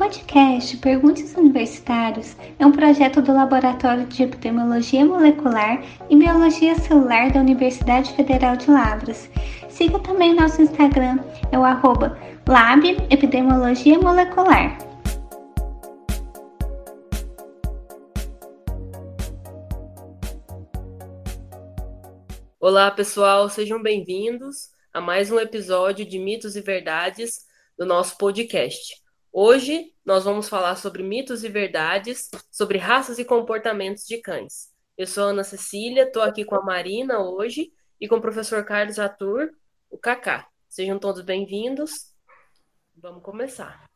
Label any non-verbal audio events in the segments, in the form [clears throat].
podcast Perguntas Universitários é um projeto do Laboratório de Epidemiologia Molecular e Biologia Celular da Universidade Federal de Lavras. Siga também nosso Instagram, é o arroba Lab Epidemiologia Molecular. Olá, pessoal, sejam bem-vindos a mais um episódio de Mitos e Verdades do nosso podcast. Hoje nós vamos falar sobre mitos e verdades, sobre raças e comportamentos de cães. Eu sou Ana Cecília, estou aqui com a Marina hoje e com o professor Carlos Atur, o Kaká. Sejam todos bem-vindos. Vamos começar.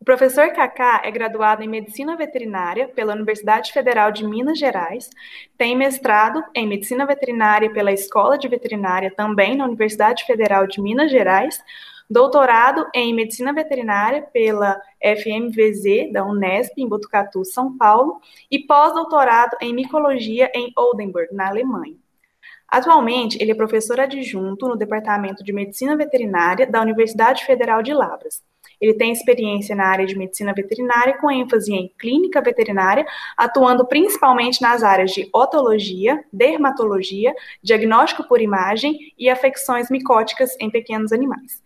O professor Kaká é graduado em Medicina Veterinária pela Universidade Federal de Minas Gerais, tem mestrado em Medicina Veterinária pela Escola de Veterinária também na Universidade Federal de Minas Gerais, doutorado em Medicina Veterinária pela FMVZ da Unesp, em Botucatu, São Paulo, e pós-doutorado em Micologia em Oldenburg, na Alemanha. Atualmente, ele é professor adjunto no Departamento de Medicina Veterinária da Universidade Federal de Lavras. Ele tem experiência na área de medicina veterinária, com ênfase em clínica veterinária, atuando principalmente nas áreas de otologia, dermatologia, diagnóstico por imagem e afecções micóticas em pequenos animais.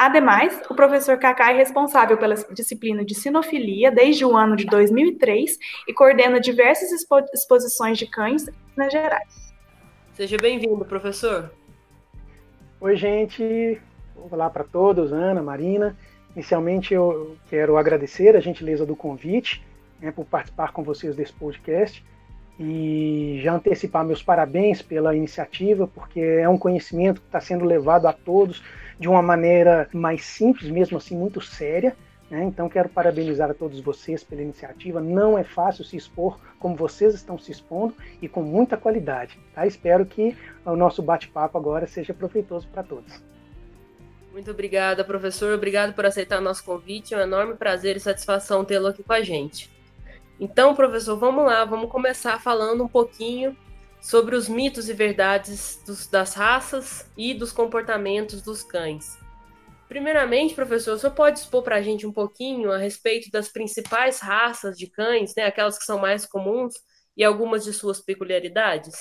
Ademais, o professor Kaká é responsável pela disciplina de sinofilia desde o ano de 2003 e coordena diversas expo exposições de cães nas Gerais. Seja bem-vindo, professor. Oi, gente. Olá para todos, Ana, Marina. Inicialmente, eu quero agradecer a gentileza do convite né, por participar com vocês desse podcast e já antecipar meus parabéns pela iniciativa, porque é um conhecimento que está sendo levado a todos de uma maneira mais simples, mesmo assim muito séria. Né? Então quero parabenizar a todos vocês pela iniciativa. Não é fácil se expor como vocês estão se expondo e com muita qualidade. Tá? Espero que o nosso bate-papo agora seja proveitoso para todos. Muito obrigada, professor. Obrigado por aceitar nosso convite. É um enorme prazer e satisfação tê-lo aqui com a gente. Então, professor, vamos lá, vamos começar falando um pouquinho sobre os mitos e verdades dos, das raças e dos comportamentos dos cães. Primeiramente, professor, o senhor pode expor para a gente um pouquinho a respeito das principais raças de cães, né, aquelas que são mais comuns e algumas de suas peculiaridades?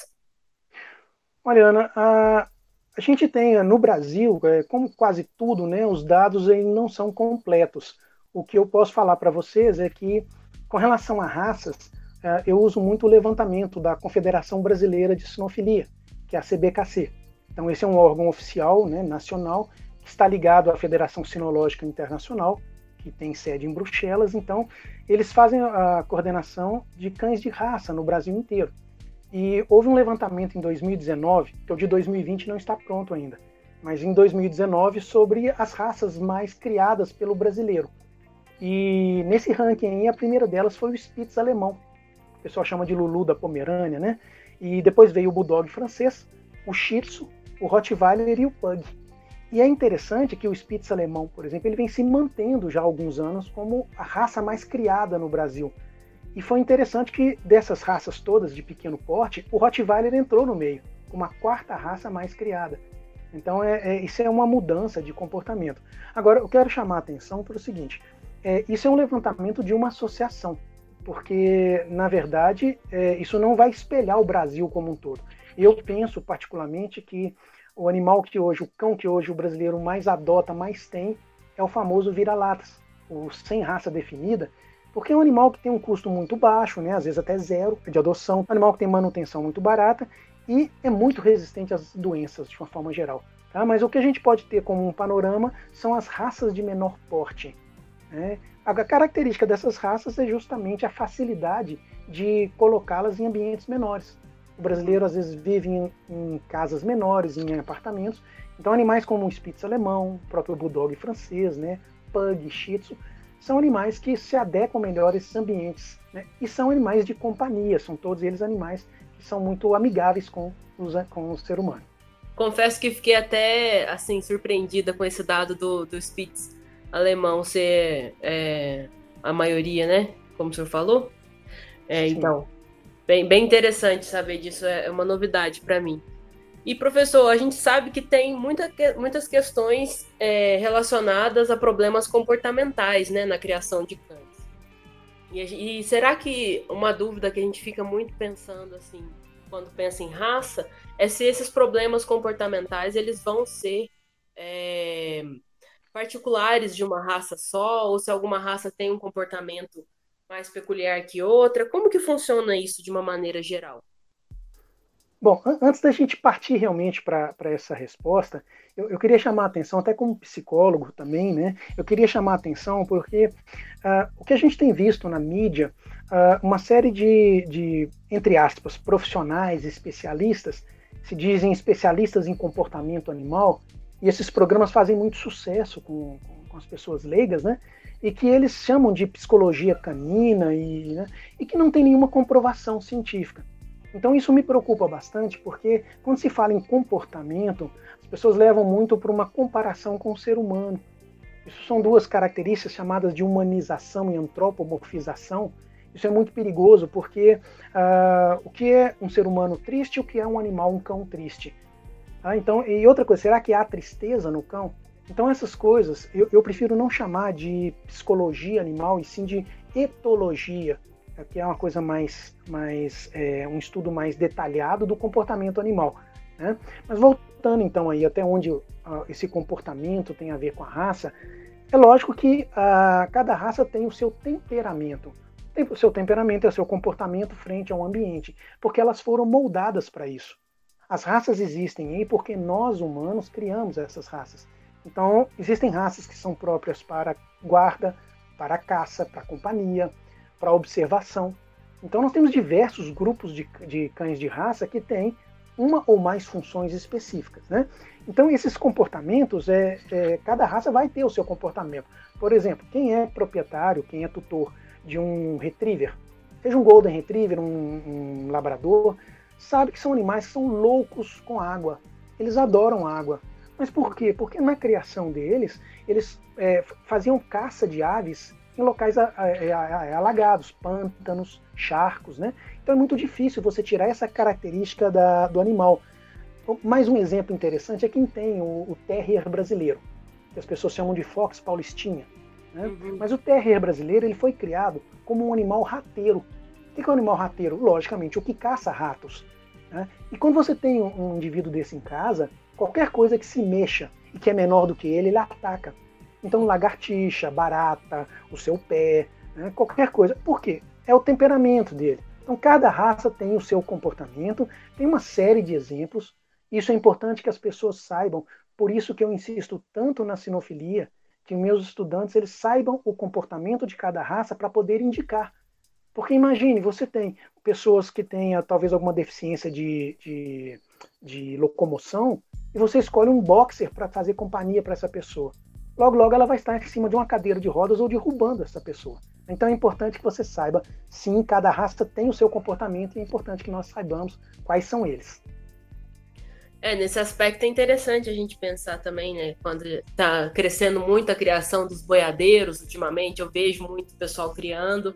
Olha, Ana, a, a gente tem no Brasil, é, como quase tudo, né, os dados não são completos. O que eu posso falar para vocês é que, com relação a raças, eu uso muito o levantamento da Confederação Brasileira de Sinofilia, que é a CBKC. Então, esse é um órgão oficial, né, nacional, que está ligado à Federação Sinológica Internacional, que tem sede em Bruxelas. Então, eles fazem a coordenação de cães de raça no Brasil inteiro. E houve um levantamento em 2019, que o de 2020 não está pronto ainda, mas em 2019 sobre as raças mais criadas pelo brasileiro. E nesse ranking a primeira delas foi o Spitz alemão, o pessoal chama de Lulu da Pomerânia, né? E depois veio o Bulldog francês, o Shih Tzu, o Rottweiler e o Pug. E é interessante que o Spitz alemão, por exemplo, ele vem se mantendo já há alguns anos como a raça mais criada no Brasil. E foi interessante que dessas raças todas de pequeno porte, o Rottweiler entrou no meio, como a quarta raça mais criada. Então é, é, isso é uma mudança de comportamento. Agora, eu quero chamar a atenção para o seguinte: é, isso é um levantamento de uma associação porque, na verdade, é, isso não vai espelhar o Brasil como um todo. Eu penso, particularmente, que o animal que hoje, o cão que hoje o brasileiro mais adota, mais tem, é o famoso vira-latas, o sem raça definida, porque é um animal que tem um custo muito baixo, né, às vezes até zero de adoção, um animal que tem manutenção muito barata e é muito resistente às doenças de uma forma geral. Tá? Mas o que a gente pode ter como um panorama são as raças de menor porte. Né? A característica dessas raças é justamente a facilidade de colocá-las em ambientes menores. O brasileiro às vezes vive em, em, casas menores, em apartamentos. Então animais como o Spitz alemão, o próprio Bulldog francês, né, Pug, Shih Tzu, são animais que se adequam melhor a esses ambientes. Né? E são animais de companhia, são todos eles animais que são muito amigáveis com, os, com o ser humano. Confesso que fiquei até assim surpreendida com esse dado do, do Spitz alemão ser é, a maioria, né? Como o senhor falou. É, então, bem, bem interessante saber disso, é uma novidade para mim. E, professor, a gente sabe que tem muita, muitas questões é, relacionadas a problemas comportamentais né, na criação de cães. E, e, será que uma dúvida que a gente fica muito pensando assim, quando pensa em raça, é se esses problemas comportamentais eles vão ser é, particulares de uma raça só, ou se alguma raça tem um comportamento mais peculiar que outra? Como que funciona isso de uma maneira geral? Bom, antes da gente partir realmente para essa resposta, eu, eu, queria chamar a atenção, até como psicólogo também, né? Eu queria chamar a atenção porque uh, o que a gente tem visto na mídia, uh, uma série de, de, entre aspas, profissionais, especialistas, se dizem especialistas em comportamento animal, e esses programas fazem muito sucesso com, com, as pessoas leigas, né? E que eles chamam de psicologia canina e, né? e que não tem nenhuma comprovação científica. Então isso me preocupa bastante, porque quando se fala em comportamento, as pessoas levam muito para uma comparação com o ser humano. Isso são duas características chamadas de humanização e antropomorfização. Isso é muito perigoso, porque uh, o que é um ser humano triste o que é um animal, um cão triste? Ah, então, e outra coisa, será que há tristeza no cão? Então essas coisas eu, eu prefiro não chamar de psicologia animal e sim de etologia, que é uma coisa mais, mais é, um estudo mais detalhado do comportamento animal. Né? Mas voltando então aí até onde uh, esse comportamento tem a ver com a raça, é lógico que uh, cada raça tem o seu temperamento. Tem o seu temperamento é o seu comportamento frente ao ambiente, porque elas foram moldadas para isso. As raças existem aí porque nós humanos criamos essas raças. Então, existem raças que são próprias para guarda, para caça, para companhia, para observação. Então nós temos diversos grupos de, de cães de raça que têm uma ou mais funções específicas. Né? Então esses comportamentos, é, é, cada raça vai ter o seu comportamento. Por exemplo, quem é proprietário, quem é tutor de um retriever, seja um golden retriever, um, um labrador, sabe que são animais que são loucos com água. Eles adoram água. Mas por quê? Porque na criação deles, eles é, faziam caça de aves em locais alagados, pântanos, charcos, né? Então é muito difícil você tirar essa característica da, do animal. Mais um exemplo interessante é quem tem o, o terrier brasileiro, que as pessoas chamam de fox paulistinha. Né? Uhum. Mas o terrier brasileiro ele foi criado como um animal rateiro. O que é um animal rateiro? Logicamente, o que caça ratos. Né? E quando você tem um, um indivíduo desse em casa, qualquer coisa que se mexa e que é menor do que ele, ele ataca. Então, lagartixa, barata, o seu pé, né, qualquer coisa. Por quê? É o temperamento dele. Então, cada raça tem o seu comportamento, tem uma série de exemplos. Isso é importante que as pessoas saibam. Por isso que eu insisto tanto na sinofilia, que meus estudantes eles saibam o comportamento de cada raça para poder indicar. Porque imagine, você tem pessoas que tenham talvez alguma deficiência de, de, de locomoção, e você escolhe um boxer para fazer companhia para essa pessoa logo logo ela vai estar em cima de uma cadeira de rodas ou derrubando essa pessoa. Então é importante que você saiba, sim, cada raça tem o seu comportamento e é importante que nós saibamos quais são eles. É, nesse aspecto é interessante a gente pensar também, né? Quando está crescendo muito a criação dos boiadeiros, ultimamente, eu vejo muito pessoal criando.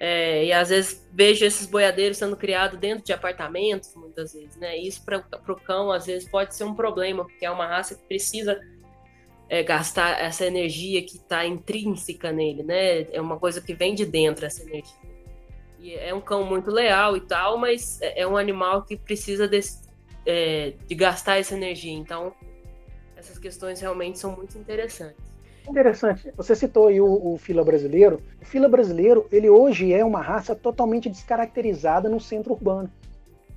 É, e às vezes vejo esses boiadeiros sendo criados dentro de apartamentos, muitas vezes, né? Isso para o cão, às vezes, pode ser um problema, porque é uma raça que precisa é, gastar essa energia que está intrínseca nele, né? É uma coisa que vem de dentro essa energia. E é um cão muito leal e tal, mas é, é um animal que precisa desse, é, de gastar essa energia. Então, essas questões realmente são muito interessantes. Interessante. Você citou aí o, o fila brasileiro. O fila brasileiro, ele hoje é uma raça totalmente descaracterizada no centro urbano,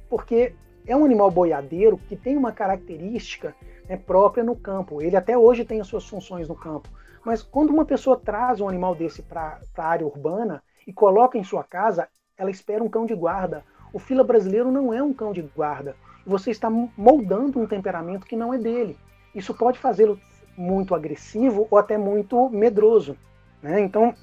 porque é um animal boiadeiro que tem uma característica é própria no campo. Ele até hoje tem as suas funções no campo. Mas quando uma pessoa traz um animal desse para a área urbana e coloca em sua casa, ela espera um cão de guarda. O fila brasileiro não é um cão de guarda. Você está moldando um temperamento que não é dele. Isso pode fazê-lo muito agressivo ou até muito medroso. Né? Então,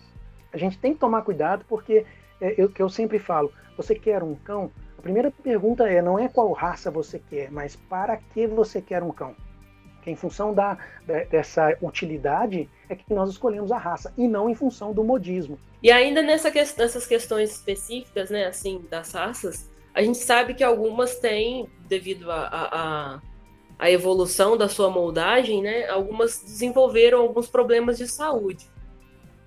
a gente tem que tomar cuidado porque é o que eu sempre falo: você quer um cão? A primeira pergunta é não é qual raça você quer, mas para que você quer um cão? em função da, dessa utilidade é que nós escolhemos a raça e não em função do modismo. E ainda nessa que, nessas questões específicas, né, assim, das raças, a gente sabe que algumas têm, devido a, a, a evolução da sua moldagem, né, algumas desenvolveram alguns problemas de saúde.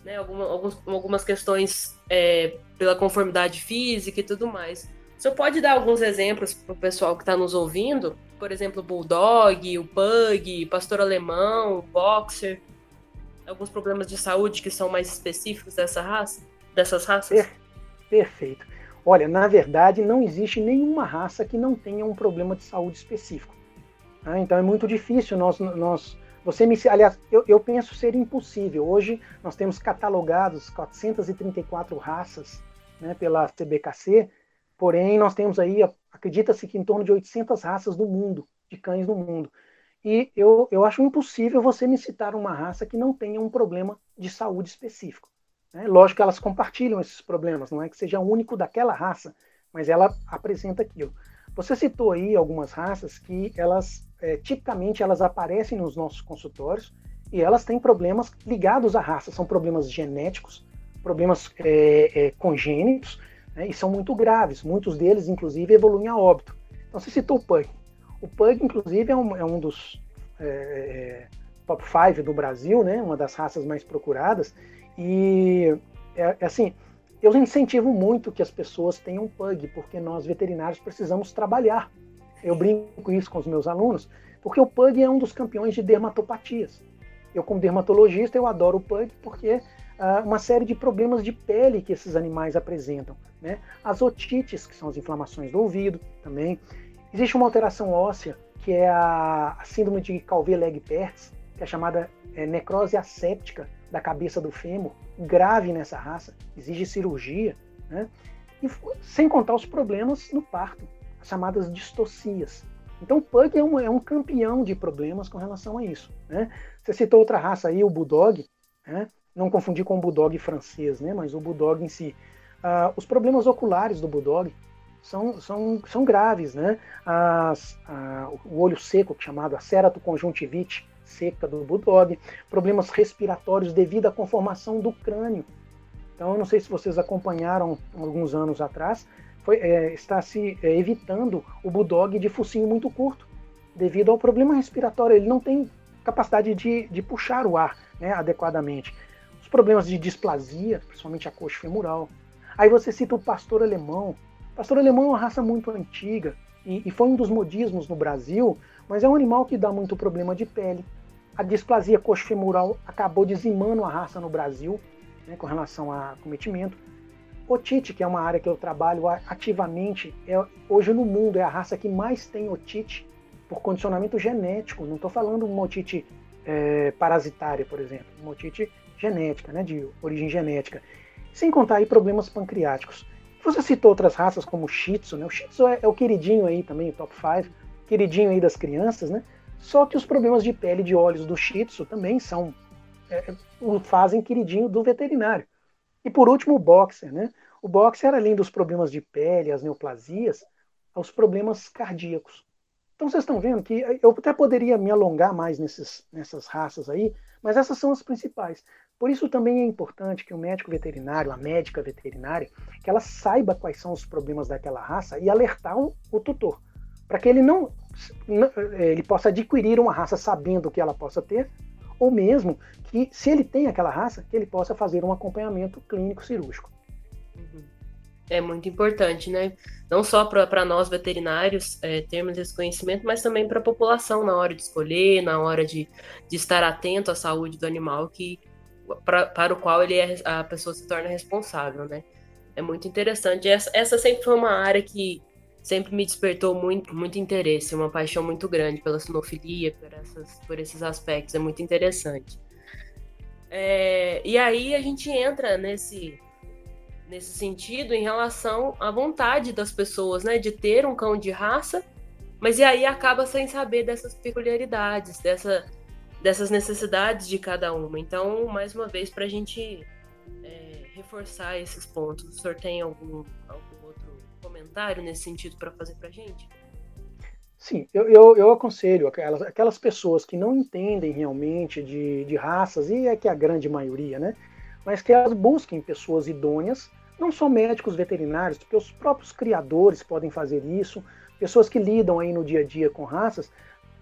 Né, alguma, alguns, algumas questões é, pela conformidade física e tudo mais. Você pode dar alguns exemplos para o pessoal que está nos ouvindo? Por exemplo, o Bulldog, o Pug, Pastor Alemão, o Boxer. Alguns problemas de saúde que são mais específicos dessa raça, dessas raças? Perfeito. Olha, na verdade, não existe nenhuma raça que não tenha um problema de saúde específico. Ah, então é muito difícil nós, nós você me, aliás, eu, eu, penso ser impossível. Hoje nós temos catalogados 434 raças né, pela CBKC Porém, nós temos aí, acredita-se que em torno de 800 raças do mundo, de cães no mundo. E eu, eu acho impossível você me citar uma raça que não tenha um problema de saúde específico. Né? Lógico que elas compartilham esses problemas, não é que seja único daquela raça, mas ela apresenta aquilo. Você citou aí algumas raças que elas, é, tipicamente, elas aparecem nos nossos consultórios e elas têm problemas ligados à raça, são problemas genéticos, problemas é, é, congênitos, né, e são muito graves. Muitos deles, inclusive, evoluem a óbito. Então, você citou o Pug. O Pug, inclusive, é um, é um dos é, é top 5 do Brasil, né, uma das raças mais procuradas. E, é, assim, eu incentivo muito que as pessoas tenham Pug, porque nós, veterinários, precisamos trabalhar. Eu brinco isso com os meus alunos, porque o Pug é um dos campeões de dermatopatias. Eu, como dermatologista, eu adoro o Pug porque uh, uma série de problemas de pele que esses animais apresentam. Né? As otites, que são as inflamações do ouvido também. Existe uma alteração óssea, que é a, síndrome de Calvé-Legg-Pertz, que é chamada é, necrose asséptica da cabeça do fêmur, grave nessa raça, exige cirurgia, né? e, sem contar os problemas no parto, as chamadas distocias. Então o Pug é um, é um campeão de problemas com relação a isso. Né? Você citou outra raça aí, o Bulldog, né? não confundir com o Bulldog francês, né? mas o Bulldog em si. Uh, os problemas oculares do bulldog são, são, são graves, né? As, uh, o olho seco, chamado a ceratoconjuntivite seca do bulldog, problemas respiratórios devido à conformação do crânio. Então, eu não sei se vocês acompanharam alguns anos atrás, foi, é, está se é, evitando o bulldog de focinho muito curto, devido ao problema respiratório. Ele não tem capacidade de, de puxar o ar né, adequadamente. Os problemas de displasia, principalmente a coxa femoral, Aí você cita o pastor alemão. O pastor alemão é uma raça muito antiga e, e foi um dos modismos no Brasil, mas é um animal que dá muito problema de pele. A displasia coxofemoral acabou dizimando a raça no Brasil, né, com relação a cometimento. Otite, que é uma área que eu trabalho ativamente, é, hoje no mundo é a raça que mais tem otite por condicionamento genético. Não estou falando uma otite é, parasitária, por exemplo, uma otite genética, né, de origem genética. Sem contar aí problemas pancreáticos. Você citou outras raças como o Shih Tzu, né? O Shih Tzu é, é o queridinho aí também, o top 5, queridinho aí das crianças, né? Só que os problemas de pele e de olhos do Shih Tzu também são é, o fazem queridinho do veterinário. E por último, o Boxer, né? O Boxer, além dos problemas de pele, as neoplasias, os problemas cardíacos. Então vocês estão vendo que eu até poderia me alongar mais nesses, nessas raças aí, mas essas são as principais. Por isso também é importante que o médico veterinário, a médica veterinária, que ela saiba quais são os problemas daquela raça e alertar o, o tutor, para que ele não, não, ele possa adquirir uma raça sabendo que ela possa ter, ou mesmo que se ele tem aquela raça, que ele possa fazer um acompanhamento clínico cirúrgico. É muito importante, né? Não só para nós veterinários é, termos esse conhecimento, mas também para a população na hora de escolher, na hora de, de estar atento à saúde do animal, que pra, para o qual ele é, a pessoa se torna responsável, né? É muito interessante. Essa, essa sempre foi uma área que sempre me despertou muito, muito interesse, uma paixão muito grande pela sinofilia, por, essas, por esses aspectos. É muito interessante. É, e aí a gente entra nesse, nesse sentido em relação à vontade das pessoas, né, de ter um cão de raça, mas e aí acaba sem saber dessas peculiaridades, dessa dessas necessidades de cada uma. Então, mais uma vez, para a gente é, reforçar esses pontos, o senhor tem algum, algum outro comentário nesse sentido para fazer para a gente? Sim, eu, eu, eu, aconselho aquelas, aquelas pessoas que não entendem realmente de, de raças, e é que a grande maioria, né? Mas que elas busquem pessoas idôneas não só médicos veterinários, porque os próprios criadores podem fazer isso, pessoas que lidam aí no dia a dia com raças,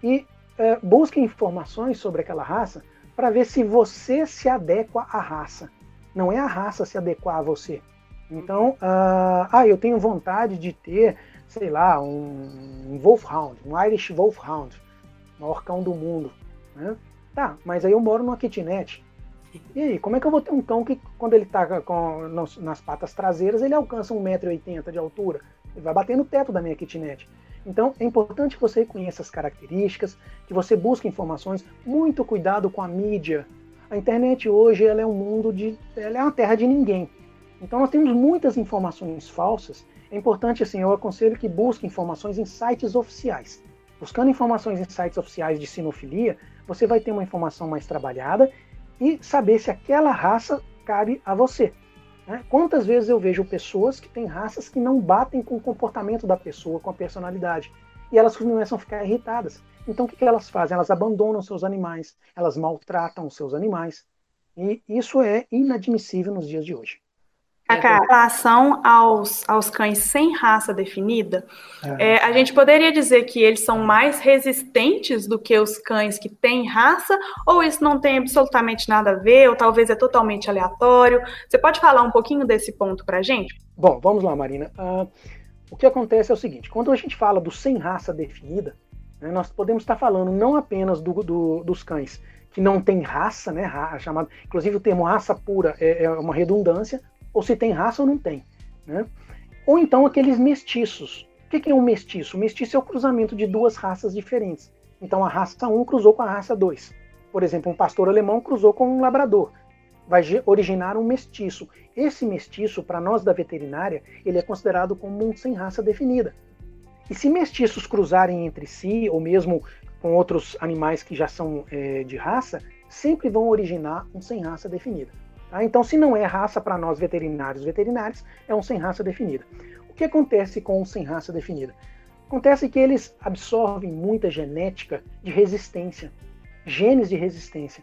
e é, busquem informações sobre aquela raça para ver se você se adequa à raça. Não é a raça se adequar a você. Então, uh, ah, eu tenho vontade de ter, sei lá, um, um Wolfhound, um Irish Wolfhound, maior cão do mundo. Né? Tá, mas aí eu moro numa kitnet. E aí, como é que eu vou ter um cão que, quando ele está com, nas patas traseiras, ele alcança 1,80m de altura? Ele vai bater no teto da minha kitnet. Então, é importante que você conheça as características, que você busque informações, muito cuidado com a mídia. A internet hoje ela é um mundo de. ela é uma terra de ninguém. Então, nós temos muitas informações falsas. É importante, assim, eu aconselho que busque informações em sites oficiais. Buscando informações em sites oficiais de sinofilia, você vai ter uma informação mais trabalhada e saber se aquela raça cabe a você. Né? Quantas vezes eu vejo pessoas que têm raças que não batem com o comportamento da pessoa, com a personalidade, e elas começam a ficar irritadas. Então o que, que elas fazem? Elas abandonam seus animais, elas maltratam seus animais, e isso é inadmissível nos dias de hoje. Cacá, em relação aos, aos cães sem raça definida, é. É, a gente poderia dizer que eles são mais resistentes do que os cães que têm raça, ou isso não tem absolutamente nada a ver, ou talvez é totalmente aleatório? Você pode falar um pouquinho desse ponto para a gente? Bom, vamos lá, Marina. Uh, o que acontece é o seguinte: quando a gente fala do sem raça definida, né, nós podemos estar falando não apenas do, do, dos cães que não têm raça, né, chamado, inclusive o termo raça pura é, é uma redundância, ou se tem raça ou não tem. Né? Ou então aqueles mestiços. O que é um mestiço? O mestiço é o cruzamento de duas raças diferentes. Então a raça 1 cruzou com a raça 2. Por exemplo, um pastor alemão cruzou com um labrador. Vai originar um mestiço. Esse mestiço, para nós da veterinária, ele é considerado como um sem raça definida. E se mestiços cruzarem entre si, ou mesmo com outros animais que já são é, de raça, sempre vão originar um sem raça definida. Tá? Então, se não é raça para nós veterinários veterinários, é um sem raça definida. O que acontece com um sem raça definida? Acontece que eles absorvem muita genética de resistência, genes de resistência.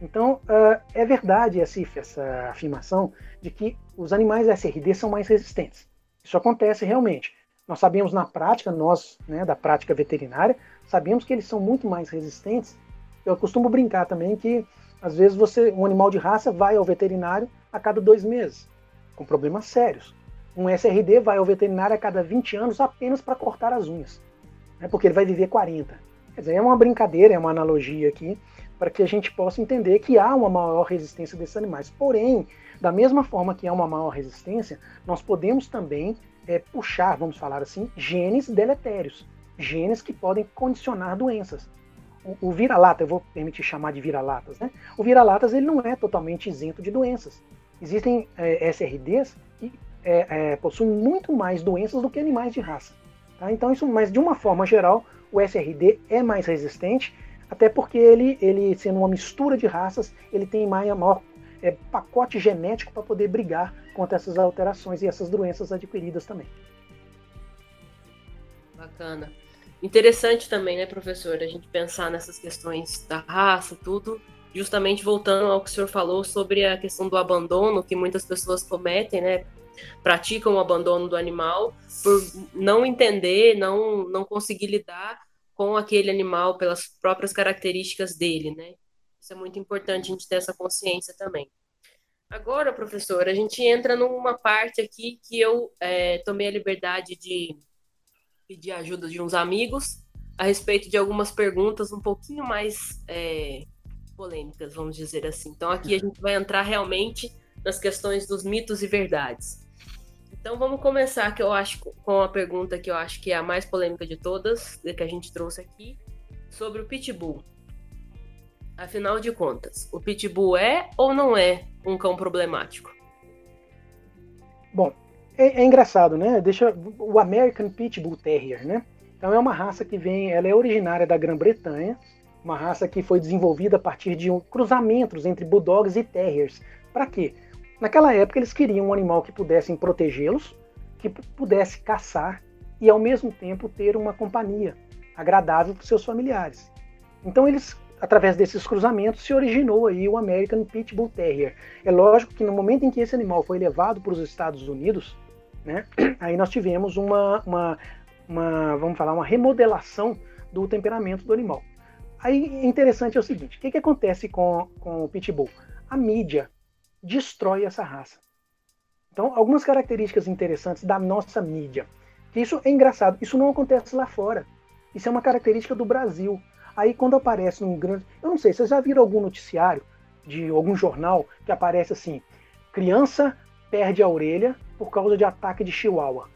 Então, uh, é verdade essa, essa afirmação de que os animais SRD são mais resistentes. Isso acontece realmente. Nós sabemos na prática, nós, né, da prática veterinária, sabemos que eles são muito mais resistentes. Eu costumo brincar também que às vezes você, um animal de raça vai ao veterinário a cada dois meses, com problemas sérios. Um SRD vai ao veterinário a cada 20 anos apenas para cortar as unhas, né, porque ele vai viver 40. Quer dizer, é uma brincadeira, é uma analogia aqui, para que a gente possa entender que há uma maior resistência desses animais. Porém, da mesma forma que há uma maior resistência, nós podemos também é, puxar, vamos falar assim, genes deletérios, genes que podem condicionar doenças o, vira-lata, eu vou permitir chamar de vira-latas, né? O vira-latas ele não é totalmente isento de doenças. Existem é, SRDs que é, é, possuem muito mais doenças do que animais de raça. Tá? Então isso, mas de uma forma geral, o SRD é mais resistente, até porque ele, ele sendo uma mistura de raças, ele tem mais, maior é, pacote genético para poder brigar contra essas alterações e essas doenças adquiridas também. Bacana. Interessante também, né, professor, a gente pensar nessas questões da raça, tudo, justamente voltando ao que o senhor falou sobre a questão do abandono que muitas pessoas cometem, né, praticam o abandono do animal por não entender, não, não conseguir lidar com aquele animal pelas próprias características dele, né? Isso é muito importante a gente ter essa consciência também. Agora, professor, a gente entra numa parte aqui que eu é, tomei a liberdade de pedir ajuda de uns amigos a respeito de algumas perguntas um pouquinho mais é, polêmicas, vamos dizer assim. Então aqui a gente vai entrar realmente nas questões dos mitos e verdades. Então vamos começar que eu acho com a pergunta que eu acho que é a mais polêmica de todas, que a gente trouxe aqui, sobre o pitbull. Afinal de contas, o pitbull é ou não é um cão problemático? Bom, é, é, engraçado, né? Deixa o American Pitbull Terrier, né? Então é uma raça que vem, ela é originária da Grã-Bretanha, uma raça que foi desenvolvida a partir de um, cruzamentos entre bulldogs e terriers. Para quê? Naquela época eles queriam um animal que pudessem protegê-los, que pudesse caçar e ao mesmo tempo ter uma companhia agradável para seus familiares. Então eles através desses cruzamentos se originou aí o American Pit Bull Terrier. É lógico que no momento em que esse animal foi levado para os Estados Unidos, né, aí nós tivemos uma, uma, uma, vamos falar, uma remodelação do temperamento do animal. Aí interessante é o seguinte, o que, que acontece com, com o Pitbull? A mídia destrói essa raça. Então, algumas características interessantes da nossa mídia. Que isso é engraçado, isso não acontece lá fora. Isso é uma característica do Brasil. Aí quando aparece num grande. Eu não sei, vocês já viram algum noticiário de algum jornal que aparece assim: criança perde a orelha por causa de ataque de chihuahua.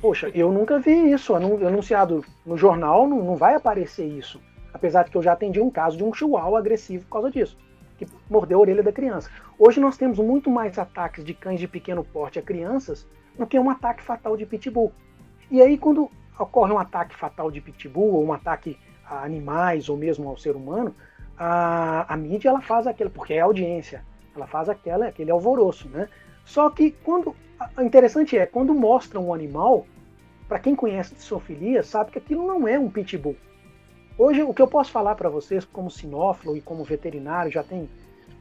Poxa, eu nunca vi isso anunciado no jornal, não, não vai aparecer isso. Apesar de que eu já atendi um caso de um chihuahua agressivo por causa disso, que mordeu a orelha da criança. Hoje nós temos muito mais ataques de cães de pequeno porte a crianças do que um ataque fatal de pitbull. E aí, quando ocorre um ataque fatal de pitbull ou um ataque a animais ou mesmo ao ser humano, a, a mídia ela faz aquilo, porque é audiência, ela faz aquela, aquele alvoroço, né? Só que quando. O interessante é, quando mostram um animal, para quem conhece de zoofilia, sabe que aquilo não é um pitbull. Hoje, o que eu posso falar para vocês, como sinófilo e como veterinário, já tem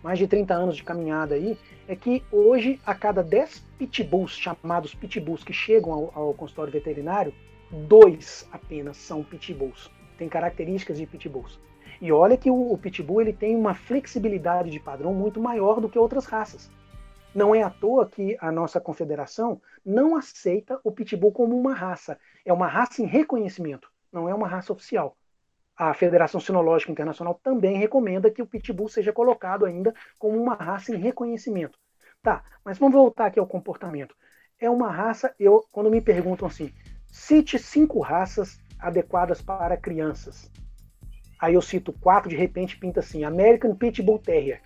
mais de 30 anos de caminhada aí, é que hoje, a cada 10 pitbulls, chamados pitbulls, que chegam ao, ao consultório veterinário, dois apenas são pitbulls. Tem características de pitbulls. E olha que o, o pitbull ele tem uma flexibilidade de padrão muito maior do que outras raças. Não é à toa que a nossa confederação não aceita o pitbull como uma raça. É uma raça em reconhecimento, não é uma raça oficial a Federação Sinológica Internacional também recomenda que o pitbull seja colocado ainda como uma raça em reconhecimento. Tá, mas vamos voltar aqui ao comportamento. É uma raça, eu quando me perguntam assim, cite cinco raças adequadas para crianças. Aí eu cito quatro, de repente pinta assim, American Pitbull Terrier.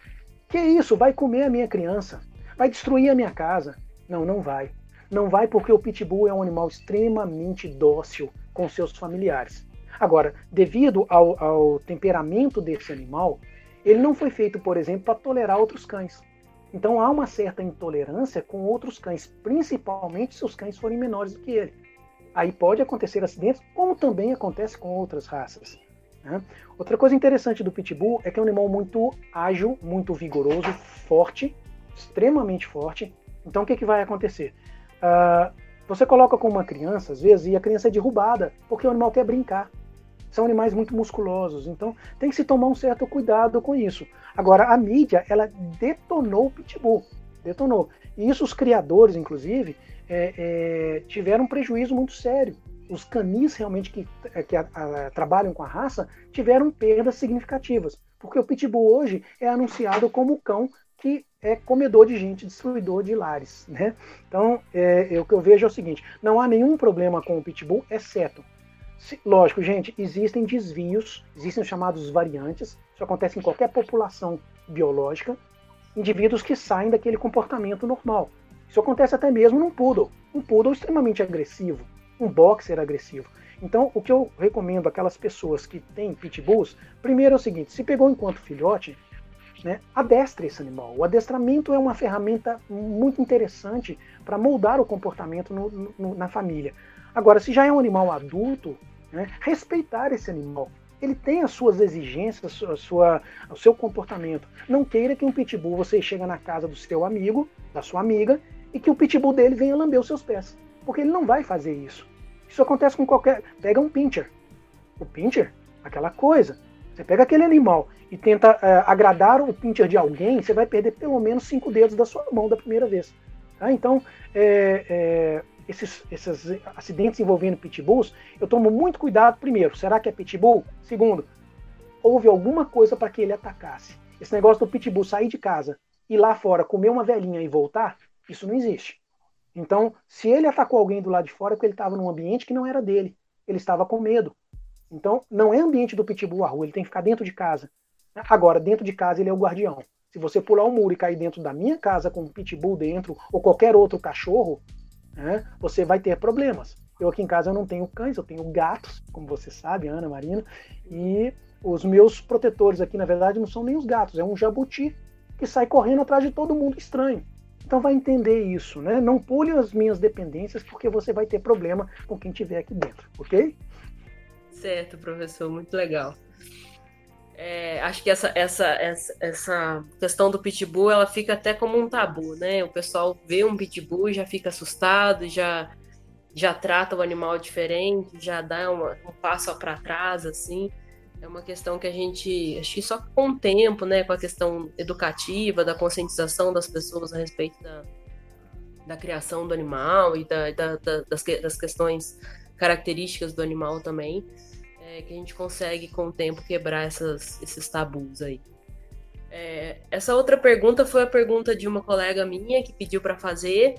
Que isso? Vai comer a minha criança? Vai destruir a minha casa? Não, não vai. Não vai porque o pitbull é um animal extremamente dócil com seus familiares. Agora, devido ao, ao temperamento desse animal, ele não foi feito, por exemplo, para tolerar outros cães. Então há uma certa intolerância com outros cães, principalmente se os cães forem menores do que ele. Aí pode acontecer acidentes, como também acontece com outras raças. Né? Outra coisa interessante do Pitbull é que é um animal muito ágil, muito vigoroso, forte, extremamente forte. Então o que, que vai acontecer? Uh, você coloca com uma criança, às vezes, e a criança é derrubada, porque o animal quer brincar são animais muito musculosos, então tem que se tomar um certo cuidado com isso. Agora, a mídia, ela detonou o pitbull, detonou. E isso os criadores, inclusive, é, é, tiveram um prejuízo muito sério. Os canis realmente que, é, que a, a, trabalham com a raça tiveram perdas significativas, porque o pitbull hoje é anunciado como o cão que é comedor de gente, destruidor de lares, né? Então, é, é, o que eu vejo é o seguinte: não há nenhum problema com o pitbull, exceto Lógico, gente, existem desvios, existem os chamados variantes, isso acontece em qualquer população biológica, indivíduos que saem daquele comportamento normal. Isso acontece até mesmo num poodle, um poodle extremamente agressivo, um boxer agressivo. Então, o que eu recomendo àquelas pessoas que têm pitbulls, primeiro é o seguinte: se pegou enquanto filhote, né, adestre esse animal. O adestramento é uma ferramenta muito interessante para moldar o comportamento no, no, na família. Agora, se já é um animal adulto, né, respeitar esse animal. Ele tem as suas exigências, a sua, o seu comportamento. Não queira que um pitbull você chega na casa do seu amigo, da sua amiga, e que o pitbull dele venha lamber os seus pés. Porque ele não vai fazer isso. Isso acontece com qualquer. Pega um pincher. O pincher, aquela coisa. Você pega aquele animal e tenta é, agradar o pincher de alguém, você vai perder pelo menos cinco dedos da sua mão da primeira vez. Tá? Então, é, é, esses, esses acidentes envolvendo pitbulls, eu tomo muito cuidado. Primeiro, será que é pitbull? Segundo, houve alguma coisa para que ele atacasse. Esse negócio do pitbull sair de casa, ir lá fora, comer uma velhinha e voltar, isso não existe. Então, se ele atacou alguém do lado de fora, é porque ele estava num ambiente que não era dele. Ele estava com medo. Então, não é ambiente do pitbull a rua, ele tem que ficar dentro de casa. Agora, dentro de casa, ele é o guardião. Se você pular o muro e cair dentro da minha casa com um pitbull dentro, ou qualquer outro cachorro, né, você vai ter problemas. Eu aqui em casa eu não tenho cães, eu tenho gatos, como você sabe, Ana, Marina, e os meus protetores aqui, na verdade, não são nem os gatos, é um jabuti que sai correndo atrás de todo mundo estranho. Então vai entender isso, né? Não pule as minhas dependências porque você vai ter problema com quem tiver aqui dentro, ok? Certo, professor, muito legal. É, acho que essa, essa, essa, essa questão do pitbull ela fica até como um tabu, né? O pessoal vê um pitbull e já fica assustado, já já trata o animal diferente, já dá uma, um passo para trás, assim. É uma questão que a gente, acho que só com o tempo, né, com a questão educativa, da conscientização das pessoas a respeito da, da criação do animal e da, da, da das, das questões características do animal também, é, que a gente consegue com o tempo quebrar essas, esses tabus aí. É, essa outra pergunta foi a pergunta de uma colega minha que pediu para fazer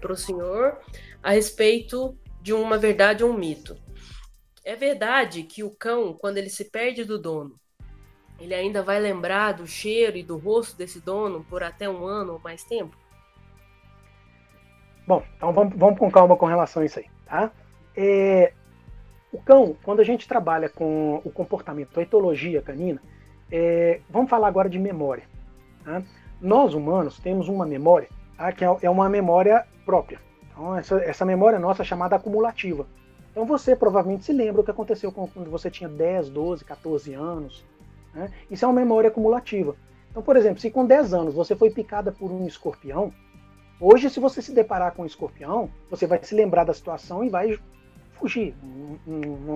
para o senhor a respeito de uma verdade ou um mito. É verdade que o cão, quando ele se perde do dono, ele ainda vai lembrar do cheiro e do rosto desse dono por até um ano ou mais tempo? Bom, então vamos, vamos com calma com relação a isso aí, tá? É, o cão, quando a gente trabalha com o comportamento, a etologia canina, é, vamos falar agora de memória. Tá? Nós humanos temos uma memória tá? que é, é uma memória própria. Então, essa, essa memória nossa é chamada acumulativa. Então, você provavelmente se lembra o que aconteceu quando você tinha 10, 12, 14 anos. Né? Isso é uma memória acumulativa. Então, por exemplo, se com 10 anos você foi picada por um escorpião, hoje, se você se deparar com um escorpião, você vai se lembrar da situação e vai fugir,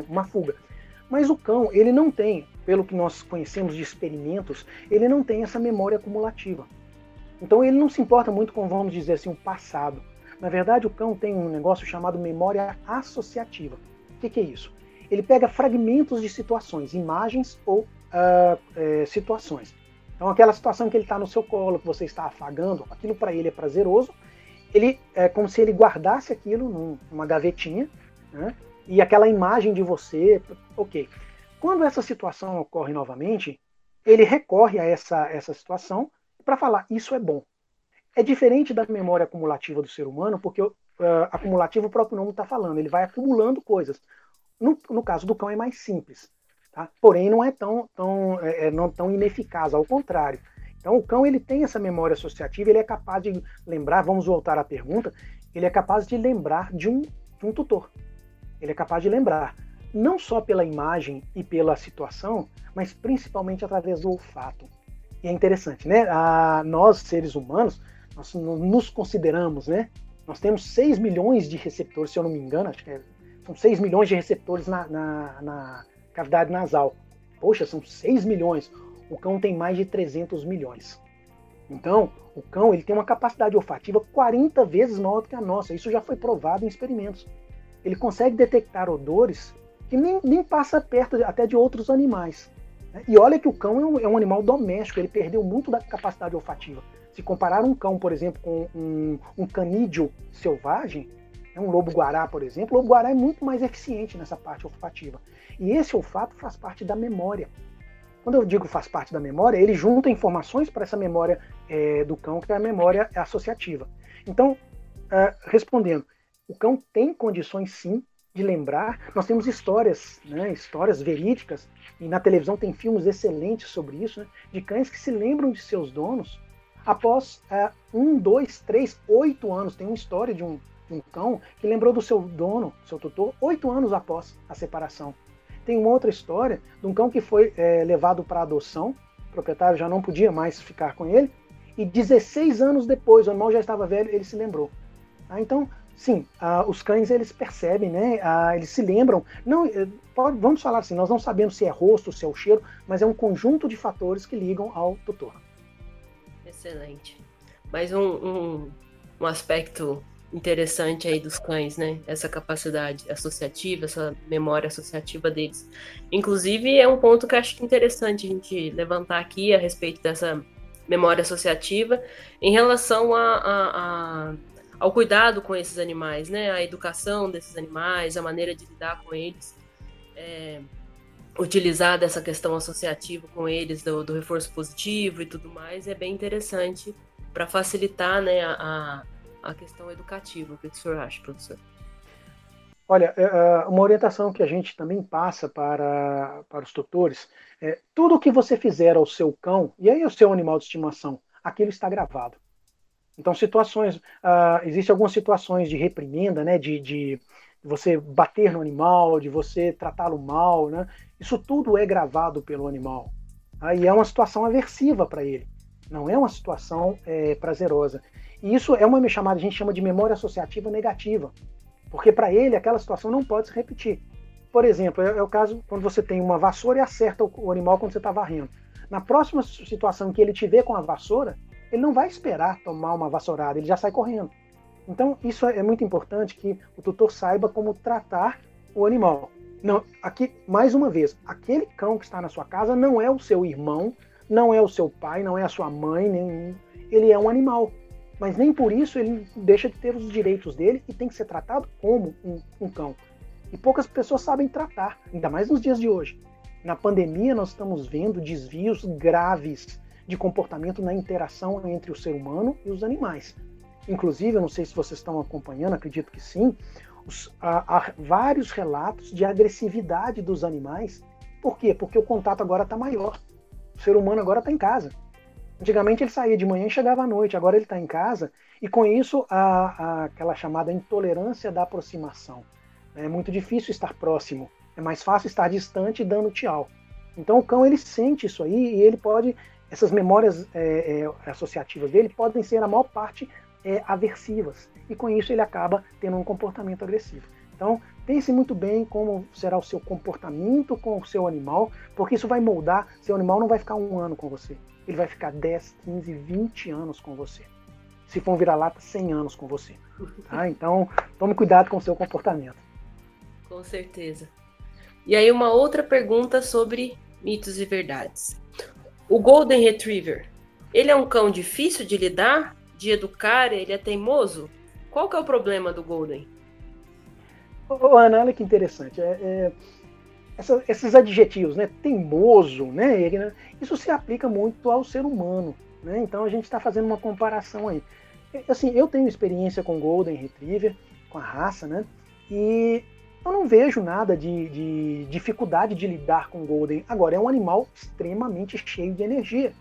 uma fuga. Mas o cão, ele não tem, pelo que nós conhecemos de experimentos, ele não tem essa memória acumulativa. Então ele não se importa muito com, vamos dizer assim, o passado. Na verdade, o cão tem um negócio chamado memória associativa. O que, que é isso? Ele pega fragmentos de situações, imagens ou uh, é, situações. Então, aquela situação que ele está no seu colo, que você está afagando, aquilo para ele é prazeroso. Ele é como se ele guardasse aquilo numa gavetinha, né? e aquela imagem de você, ok. Quando essa situação ocorre novamente, ele recorre a essa, essa situação para falar isso é bom. É diferente da memória acumulativa do ser humano, porque uh, acumulativo o próprio nome está falando, ele vai acumulando coisas. No, no, caso do cão é mais simples, tá? porém não é tão, tão, é, é, não tão ineficaz, ao contrário. Então o cão ele tem essa memória associativa, ele é capaz de lembrar, vamos voltar à pergunta, ele é capaz de lembrar de um, de um tutor. Ele é capaz de lembrar, não só pela imagem e pela situação, mas principalmente através do olfato. E é interessante, né? A, nós, seres humanos, nós nos consideramos, né? Nós temos 6 milhões de receptores, se eu não me engano, acho que é, são 6 milhões de receptores na, na, na cavidade nasal. Poxa, são 6 milhões. O cão tem mais de 300 milhões. Então, o cão ele tem uma capacidade olfativa 40 vezes maior do que a nossa. Isso já foi provado em experimentos. Ele consegue detectar odores que nem, nem passa perto até de outros animais. E olha que o cão é um, é um, animal doméstico, ele perdeu muito da capacidade olfativa. Se comparar um cão, por exemplo, com um, um canídeo selvagem, né, um lobo-guará, por exemplo, o lobo-guará é muito mais eficiente nessa parte olfativa. E esse olfato faz parte da memória. Quando eu digo faz parte da memória, ele junta informações para essa memória é, do cão, que é a memória associativa. Então, uh, respondendo, o cão tem condições sim de lembrar. Nós temos histórias, né, histórias verídicas, e na televisão tem filmes excelentes sobre isso, né, de cães que se lembram de seus donos após é, um, dois, três, oito anos. Tem uma história de um, um cão que lembrou do seu dono, seu tutor, oito anos após a separação. Tem uma outra história de um cão que foi é, levado para adoção, o proprietário já não podia mais ficar com ele, e 16 anos depois, o animal já estava velho, ele se lembrou. Ah, então, Sim, uh, os cães eles percebem, né? Uh, eles se lembram. Não, eh, pode, vamos falar assim, nós não sabemos se é rosto, se é o cheiro, mas é um conjunto de fatores que ligam ao tutor. Excelente. Mais um, um, um aspecto interessante aí dos cães, né? Essa capacidade associativa, essa memória associativa deles. Inclusive, é um ponto que acho interessante a gente levantar aqui a respeito dessa memória associativa em relação a, a, a ao cuidado com esses animais, né? A educação desses animais, a maneira de lidar com eles, é, utilizar dessa questão associativa com eles, do, do, reforço positivo e tudo mais, é bem interessante para facilitar né, a, a questão educativa. O que o senhor acha, professor? Olha, é, é, uma orientação que a gente também passa para, para os tutores é tudo o que você fizer ao seu cão, e aí ao seu animal de estimação, aquilo está gravado. Então, situações, uh, existem algumas situações de reprimenda, né, de, de você bater no animal, de você tratá-lo mal, né? Isso tudo é gravado pelo animal. Aí é uma situação aversiva para ele. Não é uma situação é, prazerosa. E isso é uma chamada, a gente chama de memória associativa negativa. Porque para ele aquela situação não pode se repetir. Por exemplo, é, é, o caso quando você tem uma vassoura e acerta o, o animal quando você está varrendo. Na próxima situação que ele te vê com a vassoura, ele não vai esperar tomar uma vassourada, ele já sai correndo. Então, isso é muito importante que o tutor saiba como tratar o animal. Não, aqui, mais uma vez, aquele cão que está na sua casa não é o seu irmão, não é o seu pai, não é a sua mãe, nem, ele é um animal. Mas nem por isso ele deixa de ter os direitos dele e tem que ser tratado como um, um cão. E poucas pessoas sabem tratar, ainda mais nos dias de hoje. Na pandemia, nós estamos vendo desvios graves de comportamento na interação entre o ser humano e os animais. Inclusive, eu não sei se vocês estão acompanhando, acredito que sim, os, há, há vários relatos de agressividade dos animais. Por quê? Porque o contato agora está maior. O ser humano agora está em casa. Antigamente ele saía de manhã e chegava à noite, agora ele está em casa, e com isso aquela chamada intolerância da aproximação. É muito difícil estar próximo, é mais fácil estar distante dando tchau. Então o cão ele sente isso aí e ele pode, essas memórias é, é, associativas dele podem ser a maior parte é, aversivas e com isso ele acaba tendo um comportamento agressivo. Então pense muito bem como será o seu comportamento com o seu animal, porque isso vai moldar. Seu animal não vai ficar um ano com você, ele vai ficar 10, 15, 20 anos com você. Se for um vira-lata, 100 anos com você. Tá? [laughs] Então tome cuidado com o seu comportamento. Com certeza. E aí, uma outra pergunta sobre mitos e verdades. O Golden Retriever, ele é um cão difícil de lidar, de educar, ele é teimoso? Qual que é o problema do Golden? Ô, Ana, olha que interessante. É, é, essa, esses adjetivos, né? Teimoso, né? Ele, né? Isso se aplica muito ao ser humano. Né? Então a gente está fazendo uma comparação aí. Assim, eu tenho experiência com Golden Retriever, com a raça, né? E eu não vejo nada de, de dificuldade de lidar com o Golden. Agora, é um animal extremamente cheio de energia.